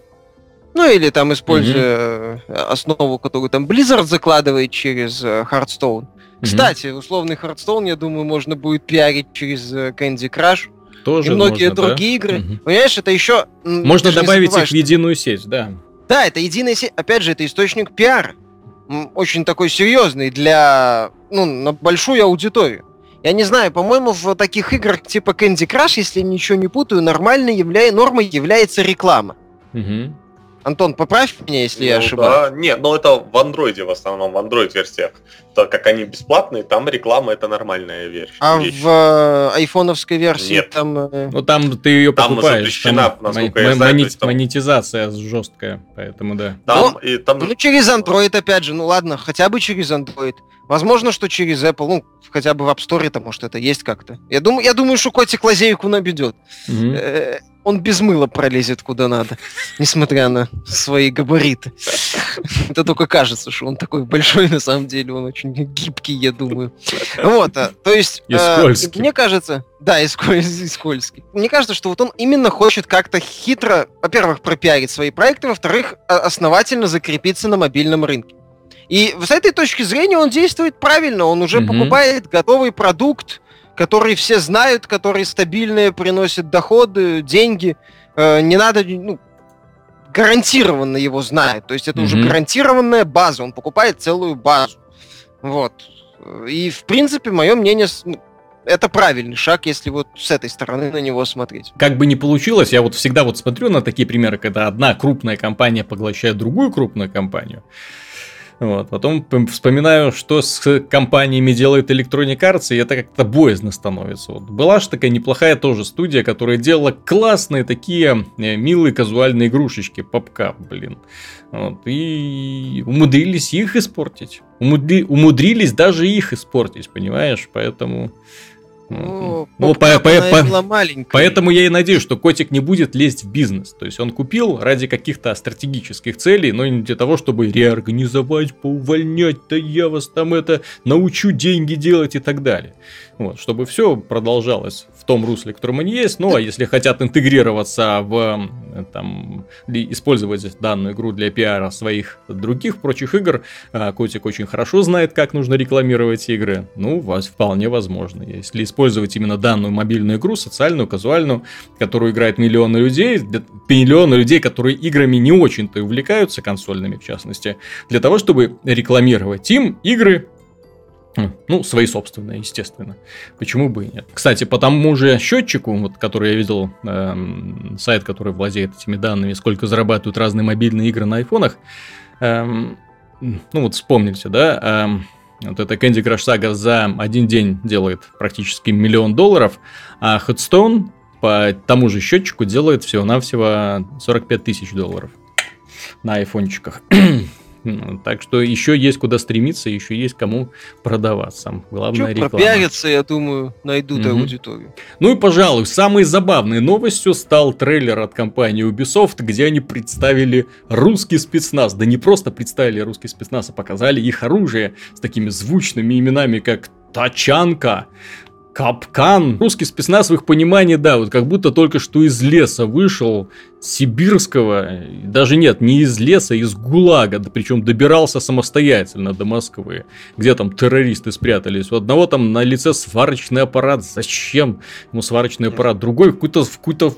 ну или там используя mm-hmm. основу, которую там Blizzard закладывает через э, Hearthstone, кстати, условный Hearthstone, я думаю, можно будет пиарить через э, Candy Crush. Тоже и многие можно, другие да? игры. Угу. Понимаешь, это еще... Можно добавить их в единую сеть, да. Да, это единая сеть. Опять же, это источник пиара. Очень такой серьезный для... Ну, на большую аудиторию. Я не знаю, по-моему, в таких играх типа Candy Crush, если я ничего не путаю, нормальной явля... нормой является реклама. Угу. Антон, поправь меня, если ну, я ошибаюсь. Да. Нет, но это в андроиде в основном, в андроид версиях. Так как они бесплатные, там реклама это нормальная вещь. А вещь. в э, айфоновской версии Нет. там... Э... Ну там ты ее покупаешь. Там запрещена, там насколько я знаю. Там... Монетизация жесткая, поэтому да. Там, ну, и, там... ну через Android опять же, ну ладно, хотя бы через Android. Возможно, что через Apple, ну, хотя бы в App Store, может, это есть как-то. Я думаю, я думаю, что котик лазейку набедет. Mm-hmm он без мыла пролезет куда надо, несмотря на свои габариты. Это только кажется, что он такой большой, на самом деле он очень гибкий, я думаю. Вот, а, то есть... И э, скользкий. Мне кажется... Да, и, скользкий. Мне кажется, что вот он именно хочет как-то хитро, во-первых, пропиарить свои проекты, во-вторых, основательно закрепиться на мобильном рынке. И с этой точки зрения он действует правильно, он уже mm-hmm. покупает готовый продукт, которые все знают, которые стабильные, приносят доходы, деньги. Э, не надо, ну, гарантированно его знают. То есть это mm-hmm. уже гарантированная база. Он покупает целую базу. Вот. И, в принципе, мое мнение, ну, это правильный шаг, если вот с этой стороны на него смотреть. Как бы ни получилось, я вот всегда вот смотрю на такие примеры, когда одна крупная компания поглощает другую крупную компанию. Вот. Потом вспоминаю, что с компаниями делает Electronic Arts, и это как-то боязно становится. Вот. Была же такая неплохая тоже студия, которая делала классные такие э, милые казуальные игрушечки, попка, блин. Вот. И умудрились их испортить. Умудри... Умудрились даже их испортить, понимаешь? Поэтому... Ну, ну по, по, по, поэтому я и надеюсь, что котик не будет лезть в бизнес. То есть он купил ради каких-то стратегических целей, но не для того, чтобы реорганизовать, поувольнять, да я вас там это научу деньги делать и так далее. Вот, чтобы все продолжалось в том русле, в котором они есть. Ну, а если хотят интегрироваться в, там, использовать данную игру для пиара своих других прочих игр, а, Котик очень хорошо знает, как нужно рекламировать игры. Ну, вас вполне возможно. Если использовать именно данную мобильную игру, социальную, казуальную, которую играет миллионы людей, миллионы людей, которые играми не очень-то увлекаются, консольными в частности, для того, чтобы рекламировать им игры, ну, свои собственные, естественно. Почему бы и нет? Кстати, по тому же счетчику, вот, который я видел, эм, сайт, который владеет этими данными, сколько зарабатывают разные мобильные игры на айфонах, эм, ну вот вспомните, да, эм, вот эта Candy Crush Saga за один день делает практически миллион долларов, а Headstone по тому же счетчику делает всего-навсего 45 тысяч долларов на айфончиках. Так что еще есть куда стремиться, еще есть кому продаваться. Главное реклама. Пропиариться, я думаю, найдут угу. аудиторию. Ну и, пожалуй, самой забавной новостью стал трейлер от компании Ubisoft, где они представили русский спецназ. Да не просто представили русский спецназ, а показали их оружие с такими звучными именами, как Тачанка, Капкан. Русский спецназ в их понимании, да, вот как будто только что из леса вышел, сибирского, даже нет, не из леса, а из ГУЛАГа, причем добирался самостоятельно до Москвы, где там террористы спрятались. У одного там на лице сварочный аппарат, зачем ему сварочный аппарат, другой какой-то какой-то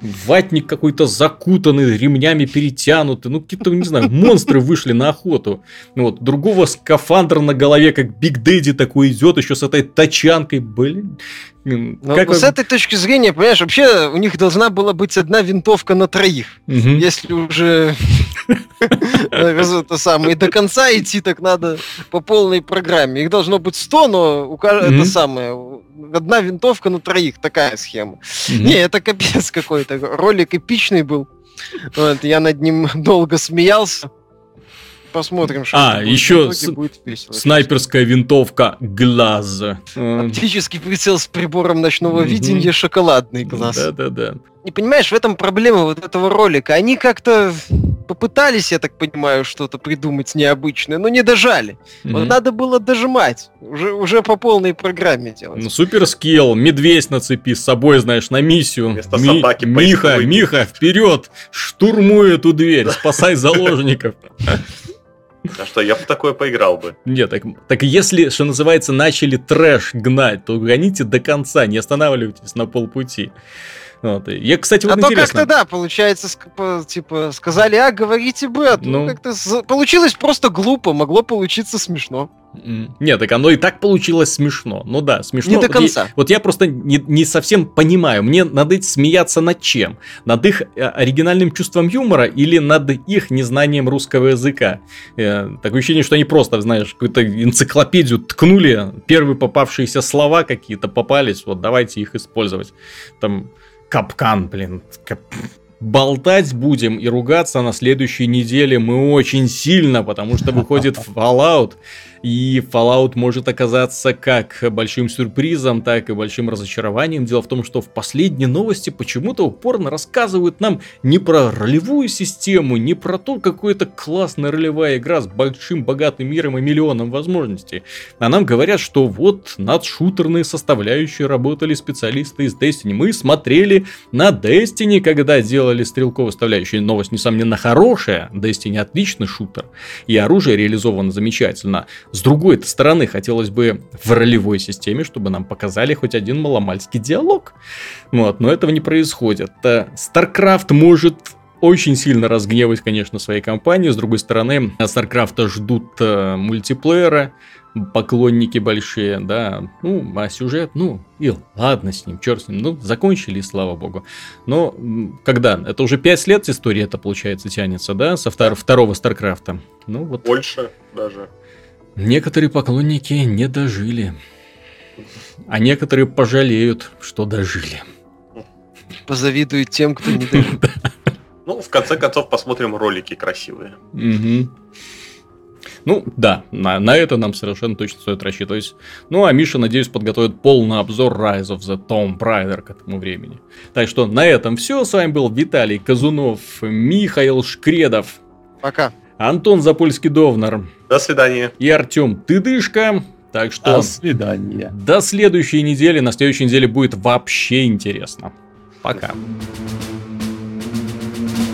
ватник какой-то закутанный, ремнями перетянутый, ну какие-то, не знаю, монстры вышли на охоту. Вот, другого скафандр на голове, как Биг Дэдди такой идет, еще с этой тачанкой, блин. Ну, как с этой точки зрения, понимаешь, вообще у них должна была быть одна винтовка на троих. Угу. Если уже это самое, до конца идти, так надо по полной программе. Их должно быть 100, но у каждого это самое, одна винтовка на троих, такая схема. Не, это капец какой-то. Ролик эпичный был. Вот, я над ним долго смеялся. Посмотрим, что А, еще с... будет весело, снайперская винтовка глаз. Оптический прицел с прибором ночного видения, шоколадный глаз. Да-да-да. Не понимаешь, в этом проблема вот этого ролика. Они как-то попытались, я так понимаю, что-то придумать необычное, но не дожали. Mm-hmm. Вот надо было дожимать. Уже, уже по полной программе делать. Ну, супер скилл, медведь на цепи с собой, знаешь, на миссию. Вместо Ми- собаки Миха, Миха, вперед! Штурмуй эту дверь, спасай заложников. А что, я бы такое поиграл бы. Нет, так, так если, что называется, начали трэш гнать, то гоните до конца, не останавливайтесь на полпути. Вот. Я, кстати, вот а интересно. то как-то да, получается, типа, сказали А, говорите Б, а ну, как-то получилось просто глупо, могло получиться смешно. Нет, так оно и так получилось смешно. Ну да, смешно. Не до конца. Вот я, вот я просто не, не совсем понимаю, мне надо смеяться над чем? Над их э, оригинальным чувством юмора или над их незнанием русского языка? Э, такое ощущение, что они просто, знаешь, какую-то энциклопедию ткнули, первые попавшиеся слова какие-то попались, вот давайте их использовать. Там капкан, блин. Кап... Болтать будем и ругаться на следующей неделе мы очень сильно, потому что выходит Fallout. И Fallout может оказаться как большим сюрпризом, так и большим разочарованием. Дело в том, что в последней новости почему-то упорно рассказывают нам не про ролевую систему, не про то, какая то классная ролевая игра с большим богатым миром и миллионом возможностей. А нам говорят, что вот над шутерные составляющие работали специалисты из Destiny. Мы смотрели на Destiny, когда делали стрелковую составляющую. Новость, несомненно, хорошая. Destiny отличный шутер. И оружие реализовано замечательно. С другой стороны, хотелось бы в ролевой системе, чтобы нам показали хоть один маломальский диалог. Вот, но этого не происходит. Э, StarCraft может очень сильно разгневать, конечно, своей компании. С другой стороны, StarCraft ждут э, мультиплеера, поклонники большие, да, ну, а сюжет, ну, и ладно с ним, черт с ним, ну, закончили, слава богу. Но когда? Это уже 5 лет история это, получается, тянется, да, со втор- второго Старкрафта? Ну, вот. Больше даже. Некоторые поклонники не дожили. А некоторые пожалеют, что дожили. Позавидуют тем, кто не дожил. Ну, в конце концов, посмотрим ролики красивые. Ну, да, на, на это нам совершенно точно стоит рассчитывать. Ну, а Миша, надеюсь, подготовит полный обзор Rise of the Tomb Raider к этому времени. Так что на этом все. С вами был Виталий Казунов, Михаил Шкредов. Пока. Антон Запольский-Довнар. До свидания. И Артем Тыдышко. Так что... До свидания. До следующей недели. На следующей неделе будет вообще интересно. Пока. Thank you